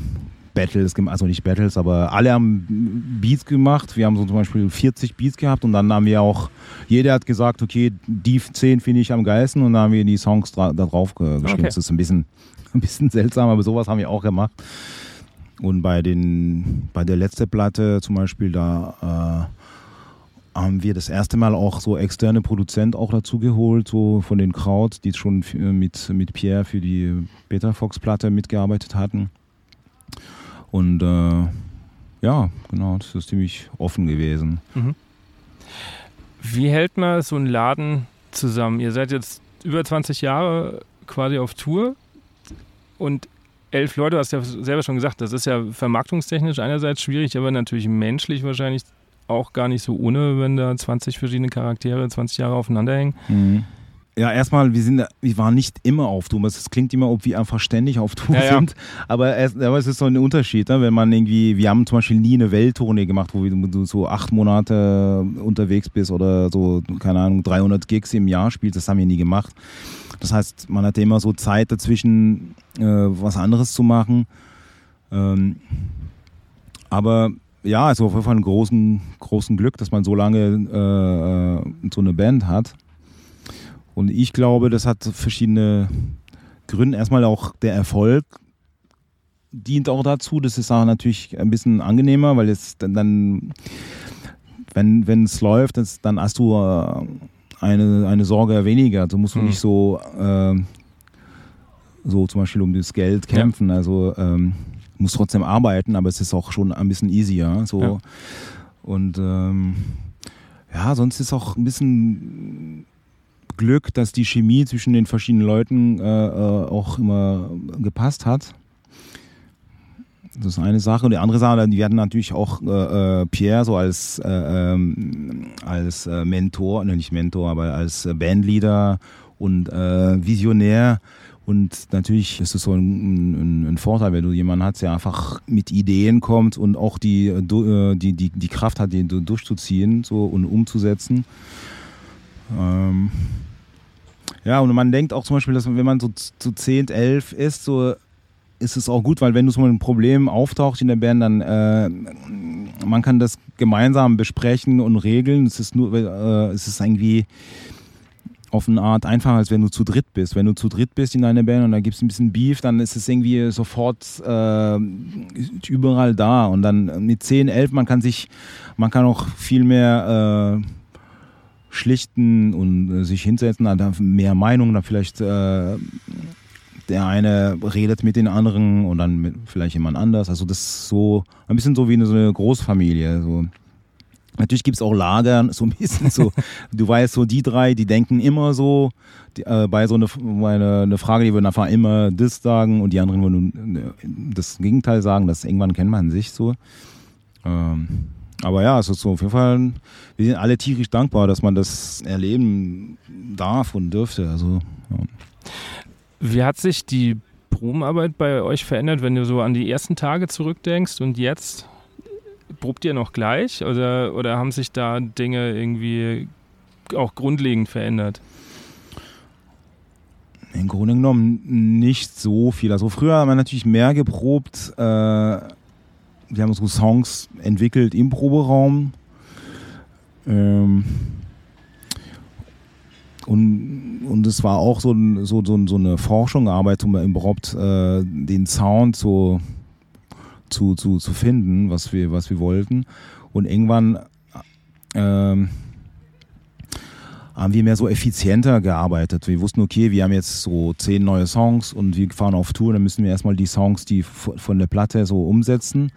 Battles also nicht Battles, aber alle haben Beats gemacht. Wir haben so zum Beispiel 40 Beats gehabt und dann haben wir auch, jeder hat gesagt, okay, die 10 finde ich am geilsten und dann haben wir die Songs da drauf ge geschrieben. Okay. Das ist ein bisschen, ein bisschen seltsam, aber sowas haben wir auch gemacht. Und bei, den, bei der letzten Platte zum Beispiel, da äh, haben wir das erste Mal auch so externe Produzent auch dazu geholt, so von den Kraut, die schon f- mit, mit Pierre für die Beta Fox Platte mitgearbeitet hatten. Und äh, ja, genau, das ist ziemlich offen gewesen. Wie hält man so einen Laden zusammen? Ihr seid jetzt über 20 Jahre quasi auf Tour und elf Leute, du hast ja selber schon gesagt, das ist ja vermarktungstechnisch einerseits schwierig, aber natürlich menschlich wahrscheinlich auch gar nicht so ohne, wenn da 20 verschiedene Charaktere 20 Jahre aufeinander hängen. Mhm. Ja, erstmal, wir, sind, wir waren nicht immer auf Tour. Es klingt immer, ob wir einfach ständig auf Tour Ja, ja. sind. Aber es, aber es ist so ein Unterschied, ne? wenn man irgendwie, wir haben zum Beispiel nie eine Welttournee gemacht, wo du so acht Monate unterwegs bist oder so, keine Ahnung, 300 Gigs im Jahr spielst. Das haben wir nie gemacht. Das heißt, man hatte immer so Zeit dazwischen, äh, was anderes zu machen. Ähm, aber ja, es ist auf jeden Fall ein großen, großen Glück, dass man so lange äh, äh, so eine Band hat. Und ich glaube, das hat verschiedene Gründe. Erstmal auch der Erfolg dient auch dazu. Das ist auch natürlich ein bisschen angenehmer, weil es dann, dann wenn wenn es läuft, das, dann hast du äh, eine, eine Sorge weniger. Du musst du Hm. nicht so, äh, so zum Beispiel um das Geld kämpfen. Also ähm, musst trotzdem arbeiten, aber es ist auch schon ein bisschen easier. So. Ja. Und ähm, ja, sonst ist auch ein bisschen Glück, dass die Chemie zwischen den verschiedenen Leuten äh, äh, auch immer gepasst hat. Das ist eine Sache. Und die andere Sache, die hatten natürlich auch äh, äh, Pierre so als, äh, ähm, als äh, Mentor, ne, nicht Mentor, aber als Bandleader und Visionär. Und natürlich ist es so ein, ein, ein Vorteil, wenn du jemanden hast, der einfach mit Ideen kommt und auch die, äh, äh, die, die, die Kraft hat, den du durchzuziehen so, und umzusetzen. Ähm, ja, und man denkt auch zum Beispiel, dass wenn man so zu 10, 11 ist, so ist es auch gut, weil wenn du so ein Problem auftaucht in der Band, dann äh, man kann das gemeinsam besprechen und regeln. Es ist nur, äh, es ist irgendwie auf eine Art einfacher, als wenn du zu dritt bist. Wenn du zu dritt bist in einer Band und da gibt es ein bisschen Beef, dann ist es irgendwie sofort äh, überall da. Und dann mit 10, 11, man kann sich, man kann auch viel mehr äh, schlichten und äh, sich hinsetzen, dann mehr Meinungen, dann vielleicht äh, der eine redet mit den anderen und dann vielleicht jemand anders. Also das ist so ein bisschen so wie eine, so eine Großfamilie. So. Natürlich gibt es auch Lager, so ein bisschen so. du weißt, so die drei, die denken immer so. Die, äh, bei so einer eine, eine Frage, die würden einfach immer das sagen und die anderen würden äh, das Gegenteil sagen. Das irgendwann kennt man sich so. Ähm, aber ja, es ist so auf jeden Fall, wir sind alle tierisch dankbar, dass man das erleben darf und dürfte. Also, ja. Wie hat sich die Probenarbeit bei euch verändert, wenn du so an die ersten Tage zurückdenkst und jetzt? Probt ihr noch gleich oder, oder haben sich da Dinge irgendwie auch grundlegend verändert? Im Grunde genommen nicht so viel. Also früher haben wir natürlich mehr geprobt. Äh, wir haben so Songs entwickelt im Proberaum. Ähm, und, und es war auch so, so, so, so eine Forschungsarbeit, um überhaupt äh, den Sound so zu, zu, zu finden, was wir, was wir wollten. Und irgendwann ähm, haben wir mehr so effizienter gearbeitet. Wir wussten, okay, wir haben jetzt so zehn neue Songs und wir fahren auf Tour, dann müssen wir erstmal die Songs, die von der Platte so umsetzen,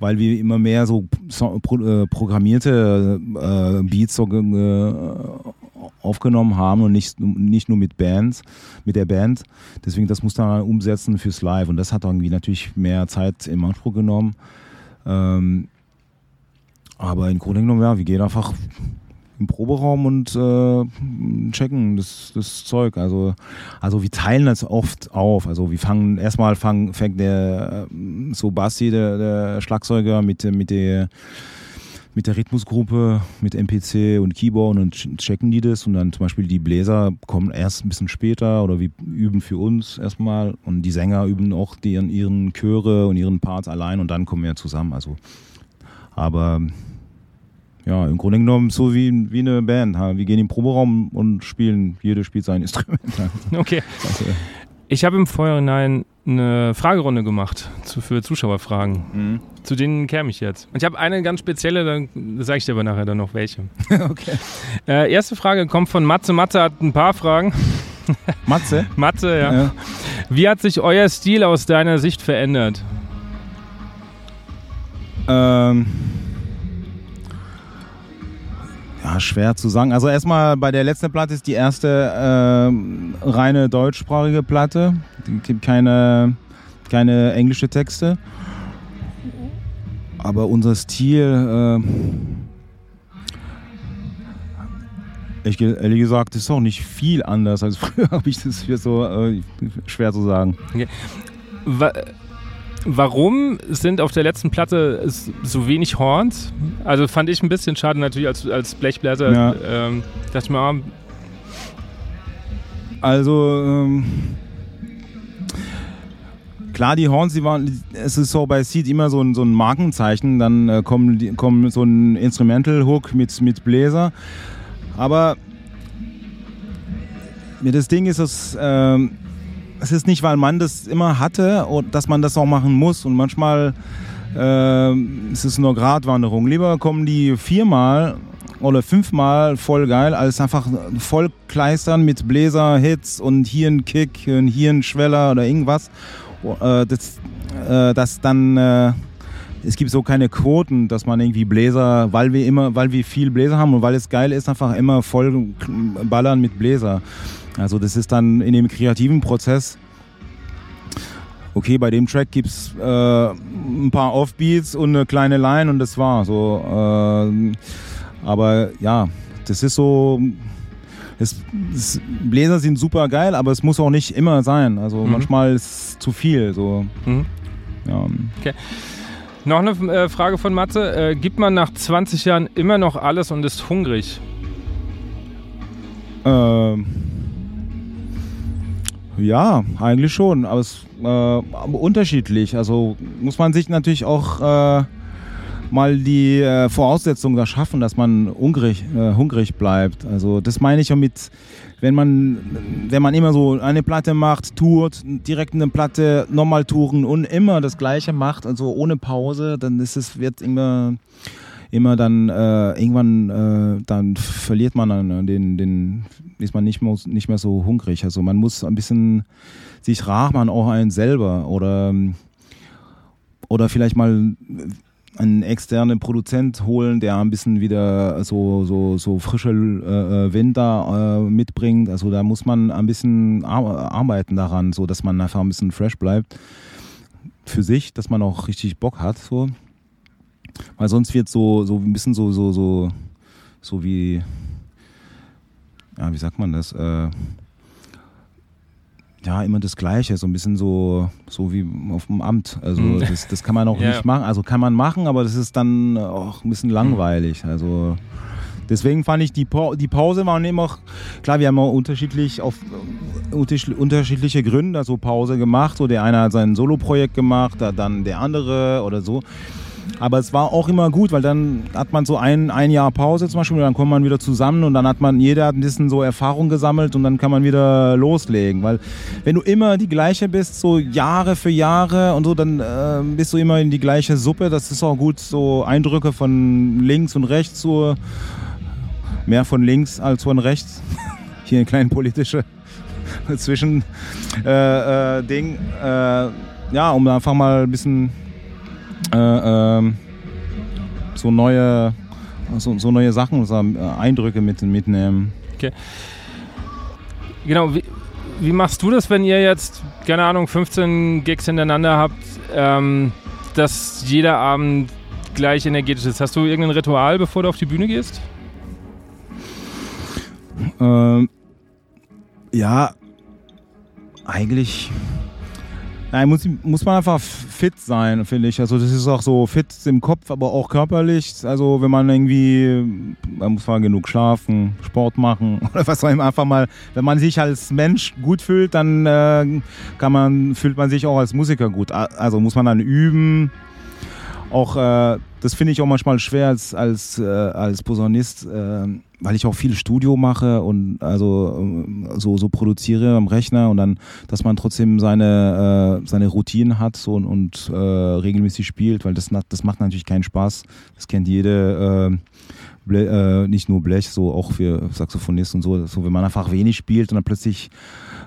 weil wir immer mehr so äh, programmierte äh, Beats so, äh, aufgenommen haben und nicht, nicht nur mit Bands, mit der Band. Deswegen, das muss man umsetzen fürs Live. Und das hat irgendwie natürlich mehr Zeit im Anspruch genommen. Ähm, aber im Grunde genommen, ja, wir gehen einfach im Proberaum und äh, checken das, das Zeug. Also, also wir teilen das oft auf. Also wir fangen erstmal fangen, fängt der so Basti, der, der Schlagzeuger, mit, mit der mit der Rhythmusgruppe, mit MPC und Keyboard und checken die das und dann zum Beispiel die Bläser kommen erst ein bisschen später oder wir üben für uns erstmal und die Sänger üben auch die, ihren Chöre und ihren Parts allein und dann kommen wir zusammen. Also, aber ja, im Grunde genommen so wie, wie eine Band. Wir gehen den Proberaum und spielen, jeder spielt sein Instrument. Okay. Also, ich habe im Vorhinein eine Fragerunde gemacht zu, für Zuschauerfragen. Mhm. Zu denen käme ich jetzt. Und ich habe eine ganz spezielle, dann sage ich dir aber nachher dann noch welche. okay. Äh, erste Frage kommt von Matze. Matze hat ein paar Fragen. Matze? Matze, ja. ja. Wie hat sich euer Stil aus deiner Sicht verändert? Ähm. Ja, schwer zu sagen. Also erstmal bei der letzten Platte ist die erste äh, reine deutschsprachige Platte. Es gibt keine, keine englische Texte. Aber unser Stil, äh, ich, ehrlich gesagt, ist auch nicht viel anders als früher, habe ich das hier so äh, schwer zu sagen. Okay. Warum sind auf der letzten Platte so wenig Horns? Also fand ich ein bisschen schade natürlich als, als Blechbläser. Ja. Ähm, dachte ich mir, ah, also ähm, klar, die Horns, die waren, es ist so bei Seed immer so ein, so ein Markenzeichen, dann äh, kommen, die, kommen so ein Instrumental-Hook mit, mit Bläser. Aber das Ding ist, dass ähm, es ist nicht, weil man das immer hatte dass man das auch machen muss. Und manchmal äh, ist es nur Gratwanderung. Lieber kommen die viermal oder fünfmal voll geil, als einfach voll kleistern mit Bläser-Hits und hier ein Kick, und hier ein Schweller oder irgendwas. Äh, das, äh, das dann äh, es gibt so keine Quoten, dass man irgendwie Bläser, weil wir immer, weil wir viel Bläser haben und weil es geil ist, einfach immer voll ballern mit Bläser. Also das ist dann in dem kreativen Prozess, okay, bei dem Track gibt es äh, ein paar Offbeats und eine kleine Line und das war so. Äh, aber ja, das ist so. Das, das Bläser sind super geil, aber es muss auch nicht immer sein. Also mhm. manchmal ist es zu viel. So. Mhm. Ja. Okay. Noch eine äh, Frage von Matze. Äh, gibt man nach 20 Jahren immer noch alles und ist hungrig? Ähm Ja, eigentlich schon, aber es äh, unterschiedlich. Also muss man sich natürlich auch äh, mal die äh, Voraussetzungen da schaffen, dass man hungrig, äh, hungrig bleibt. Also das meine ich auch mit, wenn man, wenn man immer so eine Platte macht, tourt, direkt eine Platte, nochmal touren und immer das Gleiche macht, also ohne Pause, dann ist es, wird immer immer dann äh, irgendwann äh, dann verliert man dann den, den ist man nicht mehr, nicht mehr so hungrig. Also man muss ein bisschen sich rar machen, auch einen selber oder oder vielleicht mal einen externen Produzent holen, der ein bisschen wieder so, so, so frische äh, Wind da äh, mitbringt. Also da muss man ein bisschen ar arbeiten daran, so dass man einfach ein bisschen fresh bleibt für sich, dass man auch richtig Bock hat. So. Weil sonst wird so, so ein bisschen so, so, so, so wie, ja, wie sagt man das? Äh, ja, immer das Gleiche, so ein bisschen so, so wie auf dem Amt. Also mhm. das, das kann man auch ja. nicht machen. Also kann man machen, aber das ist dann auch ein bisschen langweilig. Also deswegen fand ich die, pa die Pause waren immer, klar, wir haben auch unterschiedlich auf unterschiedliche Gründe also Pause gemacht. So der eine hat sein Solo-Projekt gemacht, dann der andere oder so. Aber es war auch immer gut, weil dann hat man so ein, ein Jahr Pause zum Beispiel, und dann kommt man wieder zusammen und dann hat man, jeder hat ein bisschen so Erfahrung gesammelt und dann kann man wieder loslegen. Weil wenn du immer die gleiche bist, so Jahre für Jahre und so, dann äh, bist du immer in die gleiche Suppe. Das ist auch gut, so Eindrücke von links und rechts, so mehr von links als von rechts. Hier eine kleine politische Zwischending. Äh, äh, äh, ja, um einfach mal ein bisschen äh, äh, so neue so, so, neue Sachen, so äh, Eindrücke mit, mitnehmen. Okay. Genau, wie, wie, machst du das, wenn ihr jetzt, keine Ahnung, 15 Gigs hintereinander habt, ähm, dass jeder Abend gleich energetisch ist? Hast du irgendein Ritual, bevor du auf die Bühne gehst? Ähm, ja, eigentlich Nein, muss, muss man einfach fit sein, finde ich. Also das ist auch so fit im Kopf, aber auch körperlich. Also wenn man irgendwie, man muss mal genug schlafen, Sport machen oder was auch immer. Einfach mal, wenn man sich als Mensch gut fühlt, dann äh, kann man, fühlt man sich auch als Musiker gut. Also muss man dann üben. Auch äh, das finde ich auch manchmal schwer als, als, äh, als Posaunist, äh, weil ich auch viel Studio mache und also äh, so, so produziere am Rechner und dann, dass man trotzdem seine, äh, seine Routinen hat so, und, und äh, regelmäßig spielt, weil das, das macht natürlich keinen Spaß. Das kennt jede. Äh, nicht nur Blech, so auch für Saxophonist und so, so wenn man einfach wenig spielt und dann plötzlich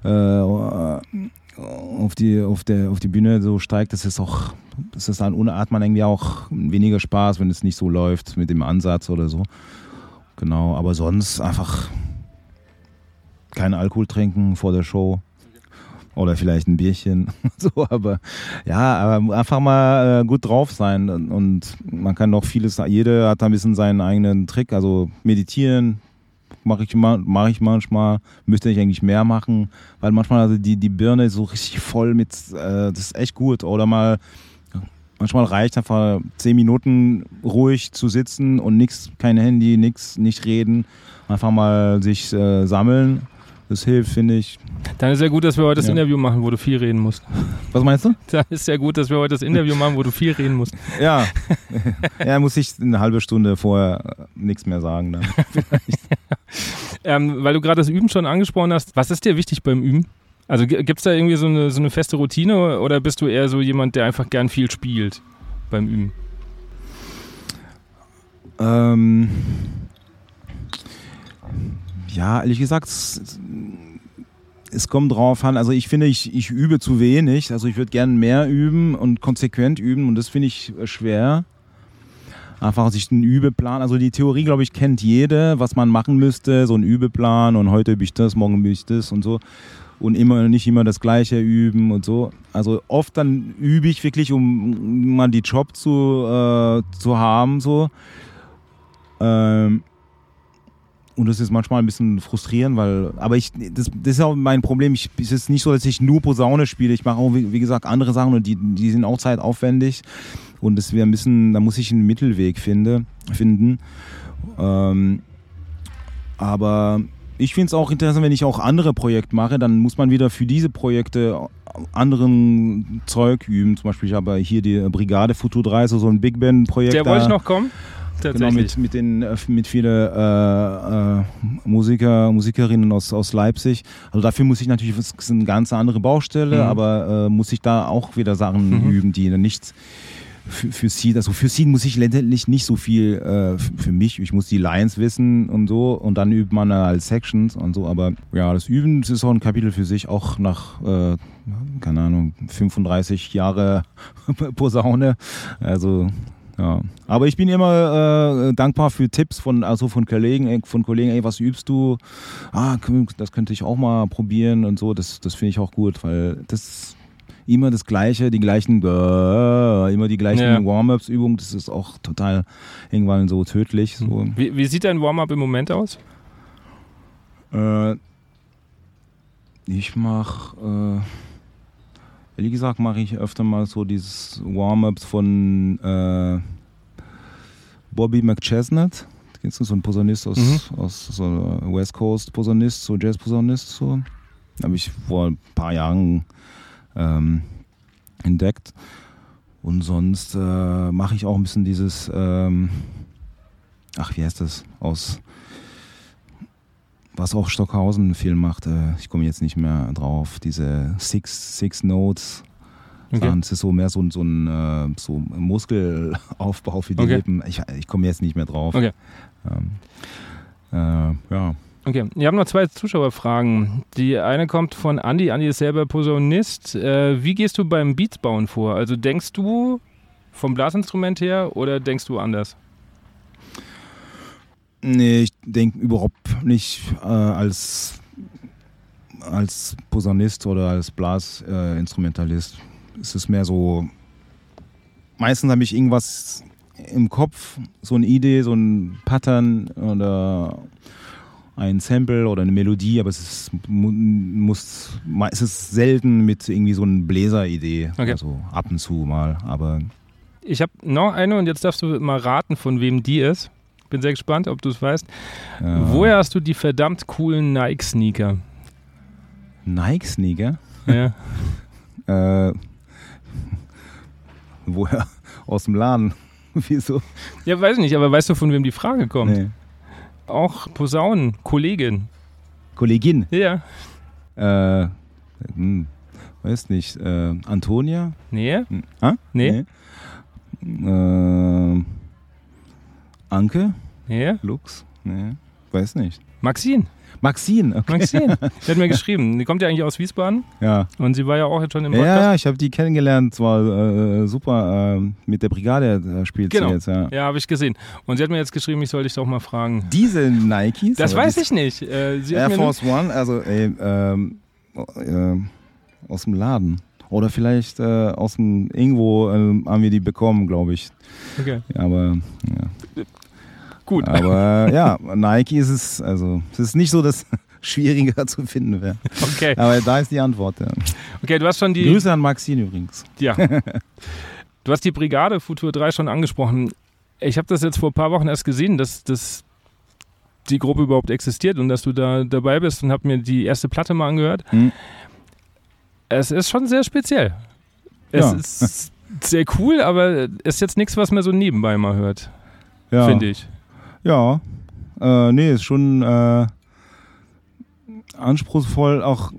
äh, auf die, auf, der, auf die Bühne so steigt, das ist auch, das ist dann hat man irgendwie auch weniger Spaß, wenn es nicht so läuft mit dem Ansatz oder so. Genau, aber sonst einfach kein Alkohol trinken vor der Show. Oder vielleicht ein Bierchen. so, aber ja, aber einfach mal äh, gut drauf sein. Und man kann doch vieles, jeder hat ein bisschen seinen eigenen Trick. Also meditieren, mache ich, mach ich manchmal, müsste ich eigentlich mehr machen, weil manchmal also die, die Birne ist so richtig voll mit, äh, das ist echt gut. Oder mal, manchmal reicht einfach zehn Minuten ruhig zu sitzen und nichts, kein Handy, nichts, nicht reden, einfach mal sich äh, sammeln das hilft, finde ich. Dann ist ja gut, dass wir heute das ja. Interview machen, wo du viel reden musst. Was meinst du? Dann ist ja gut, dass wir heute das Interview machen, wo du viel reden musst. Ja. ja, muss ich eine halbe Stunde vorher äh, nichts mehr sagen. Dann. ähm, weil du gerade das Üben schon angesprochen hast, was ist dir wichtig beim Üben? Also gibt es da irgendwie so eine, so eine feste Routine oder bist du eher so jemand, der einfach gern viel spielt beim Üben? Ähm ja, ehrlich gesagt, es kommt drauf an. Also ich finde, ich, ich übe zu wenig. Also ich würde gerne mehr üben und konsequent üben und das finde ich schwer. Einfach sich einen Übeplan, also die Theorie, glaube ich, kennt jede, was man machen müsste, so ein Übeplan und heute übe ich das, morgen übe ich das und so. Und immer nicht immer das Gleiche üben und so. Also oft dann übe ich wirklich, um mal die Job zu, äh, zu haben, so. Ähm, und das ist manchmal ein bisschen frustrierend, weil, aber ich, das, das ist auch mein Problem. Ich, es ist nicht so, dass ich nur Posaune spiele. Ich mache auch, wie, wie, gesagt, andere Sachen und die, die sind auch zeitaufwendig. Und das wäre ein bisschen, da muss ich einen Mittelweg finde, finden. Ähm, aber ich finde es auch interessant, wenn ich auch andere Projekte mache, dann muss man wieder für diese Projekte anderen Zeug üben. Zum Beispiel, ich habe hier die Brigade Futur 3, so, so ein Big Band-Projekt. Der wollte ich noch kommen. Genau, mit, mit, den, äh, mit vielen äh, äh, Musiker, Musikerinnen aus, aus Leipzig. Also dafür muss ich natürlich, das ist eine ganz andere Baustelle, mhm. aber äh, muss ich da auch wieder Sachen mhm. üben, die nicht für, für Seed, also für Seed muss ich letztendlich nicht so viel äh, für mich. Ich muss die Lines wissen und so und dann übt man als Sections und so. Aber ja, das Üben das ist auch ein Kapitel für sich, auch nach, äh, keine Ahnung, 35 Jahre Posaune. Also ja. Aber ich bin immer äh, dankbar für Tipps von, also von Kollegen, von Kollegen, ey, was übst du? Ah, das könnte ich auch mal probieren und so. Das, das finde ich auch gut, weil das immer das Gleiche, die gleichen, äh, immer die gleichen ja. Warm-Ups-Übungen, das ist auch total irgendwann so tödlich. So. Wie, wie sieht dein Warm-Up im Moment aus? Äh, ich mache, äh, ehrlich gesagt, mache ich öfter mal so dieses Warm-Ups von äh, Bobby McChesnut. Kennst du so ein Posaunist aus, mhm. aus so West Coast Posaunist, so Jazz-Posaunist, so. Habe ich vor ein paar Jahren ähm, entdeckt. Und sonst äh, mache ich auch ein bisschen dieses, ähm, ach, wie heißt das, aus, was auch Stockhausen viel macht, äh, ich komme jetzt nicht mehr drauf, diese Six, Six Notes. Okay. Es ist so mehr so, so ein äh, so Muskelaufbau für die okay. Lippen. Ich, ich komme jetzt nicht mehr drauf. Okay. Ähm, äh, ja. Okay, wir haben noch zwei Zuschauerfragen. Die eine kommt von Andy. Andy ist selber Posaunist. Äh, wie gehst du beim Beatsbauen vor? Also denkst du vom Blasinstrument her oder denkst du anders? Nee, ich denke überhaupt nicht äh, als, als Posaunist oder als Blasinstrumentalist. Äh, es ist mehr so, meistens habe ich irgendwas im Kopf, so eine Idee, so ein Pattern oder ein Sample oder eine Melodie, aber es ist, muss, es ist selten mit irgendwie so einer Bläseridee. Okay. Also ab und zu mal, aber. Ich habe noch eine und jetzt darfst du mal raten, von wem die ist. Bin sehr gespannt, ob du es weißt. Ja. Woher hast du die verdammt coolen Nike-Sneaker? Nike-Sneaker? Ja. äh, woher? Aus dem Laden. Wieso? Ja, weiß ich nicht, aber weißt du, von wem die Frage kommt? Nee auch Posaunen, Kollegin. Kollegin? Ja. Äh, hm, weiß nicht, äh, Antonia? Nee. Hm. Ah? Nee. nee. Äh, Anke? Nee. Lux? Nee. Weiß nicht. Maxine. Maxine, okay. Maxine, die hat mir geschrieben. Die kommt ja eigentlich aus Wiesbaden. Ja. Und sie war ja auch jetzt schon im Podcast. Ja, ich habe die kennengelernt. Es war äh, super. Äh, mit der Brigade äh, spielt genau. sie jetzt. Ja, ja habe ich gesehen. Und sie hat mir jetzt geschrieben, ich soll dich doch mal fragen. Diese Nikes? Das weiß ich nicht. Äh, Air Force One, also ey, ähm, äh, aus dem Laden. Oder vielleicht äh, aus dem, irgendwo äh, haben wir die bekommen, glaube ich. Okay. Ja, aber, ja. Gut. Aber ja, Nike ist es, also es ist nicht so, dass schwieriger zu finden wäre. Okay. Aber da ist die Antwort. Ja. Okay, du hast schon die. Grüße an Maxine übrigens. Ja. Du hast die Brigade Futur 3 schon angesprochen. Ich habe das jetzt vor ein paar Wochen erst gesehen, dass, dass die Gruppe überhaupt existiert und dass du da dabei bist und habe mir die erste Platte mal angehört. Hm. Es ist schon sehr speziell. Es ja. ist sehr cool, aber es ist jetzt nichts, was man so nebenbei mal hört. Ja. Finde ich. Ja, äh, nee, ist schon äh, anspruchsvoll, auch,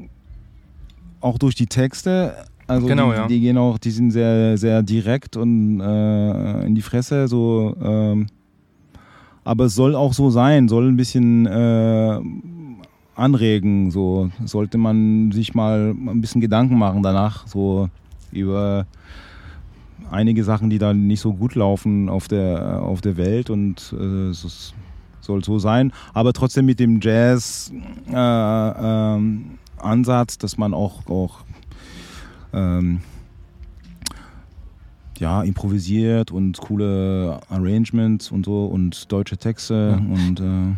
auch durch die Texte. Also genau, die, ja. die gehen auch, die sind sehr, sehr direkt und äh, in die Fresse, so ähm, aber es soll auch so sein, soll ein bisschen äh, anregen, so sollte man sich mal ein bisschen Gedanken machen danach, so über einige Sachen, die da nicht so gut laufen auf der, auf der Welt und äh, es soll so sein, aber trotzdem mit dem Jazz äh, ähm, dass man auch, auch ähm, ja, improvisiert und coole Arrangements und so und deutsche Texte mhm. und äh,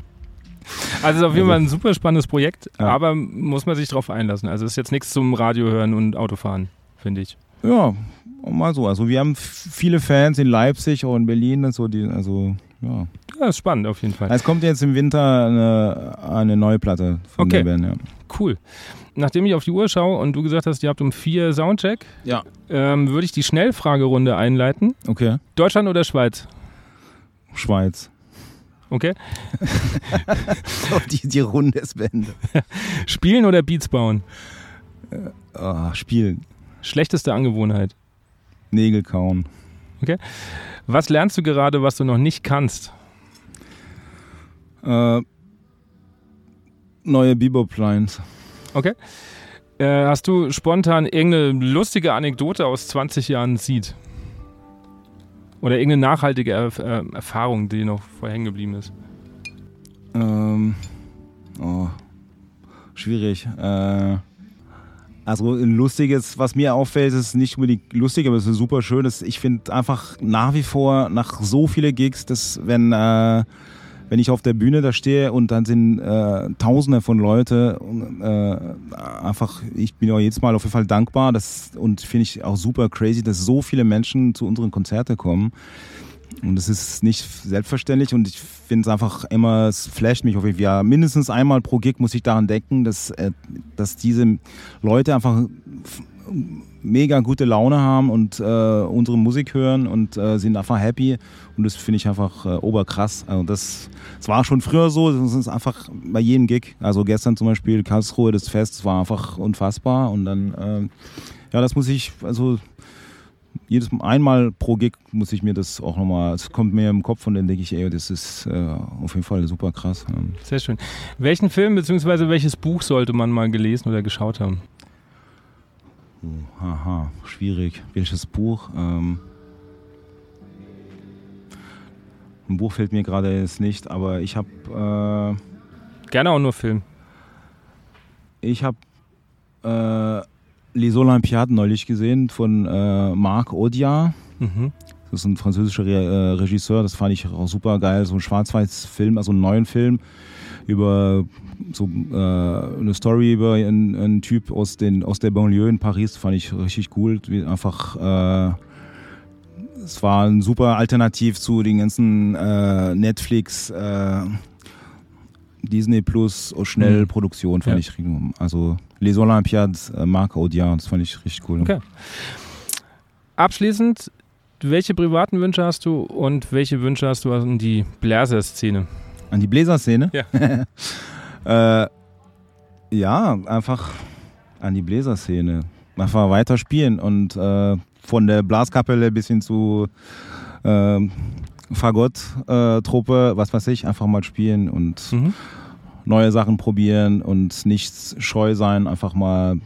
also auf jeden Fall ein super spannendes Projekt, ja. aber muss man sich darauf einlassen. Also ist jetzt nichts zum Radio hören und Autofahren, finde ich. Ja, mal so. Also wir haben viele Fans in Leipzig, auch in Berlin, so die, also ja. Das ist spannend auf jeden Fall. Es kommt jetzt im Winter eine, eine neue Platte von Okay. der Band. Ja. Cool. Nachdem ich auf die Uhr schaue und du gesagt hast, ihr habt um vier Soundcheck, ja. ähm, würde ich die Schnellfragerunde einleiten. Okay. Deutschland oder Schweiz? Schweiz. Okay. die, die Runde ist beendet. Spielen oder Beats bauen? Ah, spielen. Schlechteste Angewohnheit. Nägel kauen. Was lernst du gerade, was du noch nicht kannst? Äh, neue Bebop-Lines. Okay. Äh, hast du spontan irgendeine lustige Anekdote aus 20 Jahren Seed? Oder irgendeine nachhaltige Erf äh, Erfahrung, die noch vorher hängen geblieben ist? Ähm, oh, schwierig. Äh, also ein lustiges, was mir auffällt, ist nicht unbedingt lustig, aber es ist super schön. Das, ich finde einfach nach wie vor, nach so viele Gigs, dass wenn, äh, wenn ich auf der Bühne da stehe und dann sind äh, Tausende von Leute, äh, einfach, ich bin auch jedes Mal auf jeden Fall dankbar das, und finde ich auch super crazy, dass so viele Menschen zu unseren Konzerten kommen. Und das ist nicht selbstverständlich und ich finde es einfach immer, es flasht mich auf jeden Fall. Mindestens einmal pro Gig muss ich daran denken, dass, äh, dass diese Leute einfach mega gute Laune haben und äh, unsere Musik hören und äh, sind einfach happy und das finde ich einfach äh, oberkrass. Also das, das war schon früher so, das ist einfach bei jedem Gig. Also gestern zum Beispiel Karlsruhe, das Fest, das war einfach unfassbar und dann, äh, ja, das muss ich, also jedes Mal, einmal pro Gig muss ich mir das auch nochmal, es kommt mir im Kopf und dann denke ich, ey, das ist äh, auf jeden Fall super krass. Sehr schön. Welchen Film bzw. welches Buch sollte man mal gelesen oder geschaut haben? oh, haha, schwierig. Welches Buch? Ähm, ein Buch fällt mir gerade jetzt nicht, aber ich habe Gerne auch nur Film. äh, ich habe äh, Les Olympiades neulich gesehen von äh, Marc Audiard. Mhm. Das ist ein französischer Re äh, Regisseur, das fand ich auch super geil. So ein Schwarz-Weiß-Film, also einen neuen Film über so äh, eine Story über einen, einen Typ aus, den, aus der Banlieue in Paris, fand ich richtig cool. Wie Einfach, äh, es war ein super Alternativ zu den ganzen äh, Netflix, äh, Disney Plus, oh, schnell Mhm. Produktion, fand Ja. ich. Also Les Olympiades, äh, Marc Audiard, das fand ich richtig cool. Okay. Abschließend, welche privaten Wünsche hast du und welche Wünsche hast du an die Bläser-Szene? An die Bläserszene? Ja. äh, ja, einfach an die Bläserszene. Einfach weiter spielen und äh, von der Blaskapelle bis hin zu äh, Fagott-Truppe, was weiß ich, einfach mal spielen und Mhm. neue Sachen probieren und nicht scheu sein, einfach mal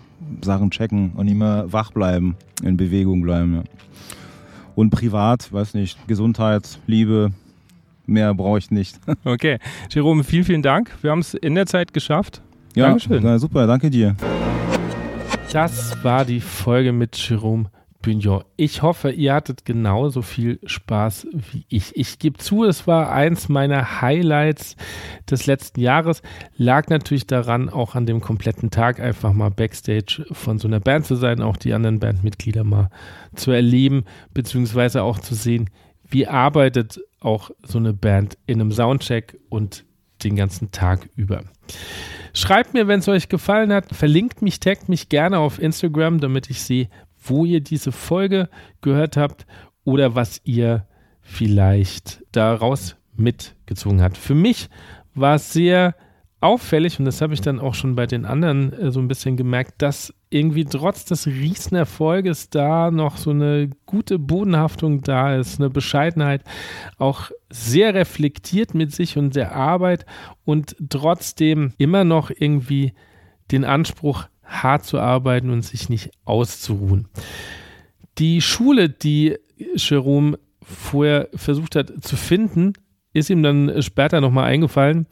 Sachen checken und immer wach bleiben, in Bewegung bleiben. Ja. Und privat, weiß nicht, Gesundheit, Liebe, mehr brauche ich nicht. Okay. Jerome, vielen, vielen Dank. Wir haben es in der Zeit geschafft. Ja, Dankeschön. na, super, danke dir. Das war die Folge mit Jerome Bugnon. Ich hoffe, ihr hattet genauso viel Spaß wie ich. Ich gebe zu, es war eins meiner Highlights des letzten Jahres. Lag natürlich daran, auch an dem kompletten Tag einfach mal Backstage von so einer Band zu sein, auch die anderen Bandmitglieder mal zu erleben, beziehungsweise auch zu sehen, wie arbeitet auch so eine Band in einem Soundcheck und den ganzen Tag über. Schreibt mir, wenn es euch gefallen hat. Verlinkt mich, taggt mich gerne auf Instagram, damit ich sehe, wo ihr diese Folge gehört habt oder was ihr vielleicht daraus mitgezogen habt. Für mich war es sehr auffällig, und das habe ich dann auch schon bei den anderen äh, so ein bisschen gemerkt, dass irgendwie trotz des Riesenerfolges da noch so eine gute Bodenhaftung da ist, eine Bescheidenheit, auch sehr reflektiert mit sich und der Arbeit und trotzdem immer noch irgendwie den Anspruch, hart zu arbeiten und sich nicht auszuruhen. Die Schule, die Jerome vorher versucht hat zu finden, ist ihm dann später nochmal eingefallen.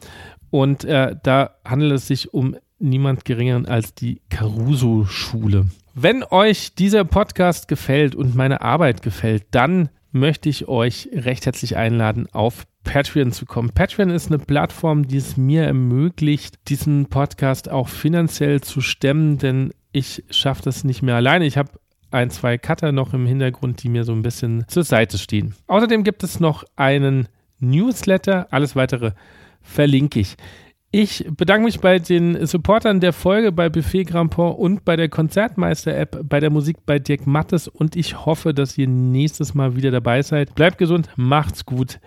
Und äh, da handelt es sich um niemand geringeren als die Caruso-Schule. Wenn euch dieser Podcast gefällt und meine Arbeit gefällt, dann möchte ich euch recht herzlich einladen, auf Patreon zu kommen. Patreon ist eine Plattform, die es mir ermöglicht, diesen Podcast auch finanziell zu stemmen, denn ich schaffe das nicht mehr alleine. Ich habe ein, zwei Cutter noch im Hintergrund, die mir so ein bisschen zur Seite stehen. Außerdem gibt es noch einen Newsletter. Alles weitere verlinke ich. Ich bedanke mich bei den Supportern der Folge, bei Buffet Grandpont und bei der Konzertmeister-App, bei der Musik bei Dirk Mattes und ich hoffe, dass ihr nächstes Mal wieder dabei seid. Bleibt gesund, macht's gut,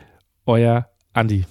euer Andi.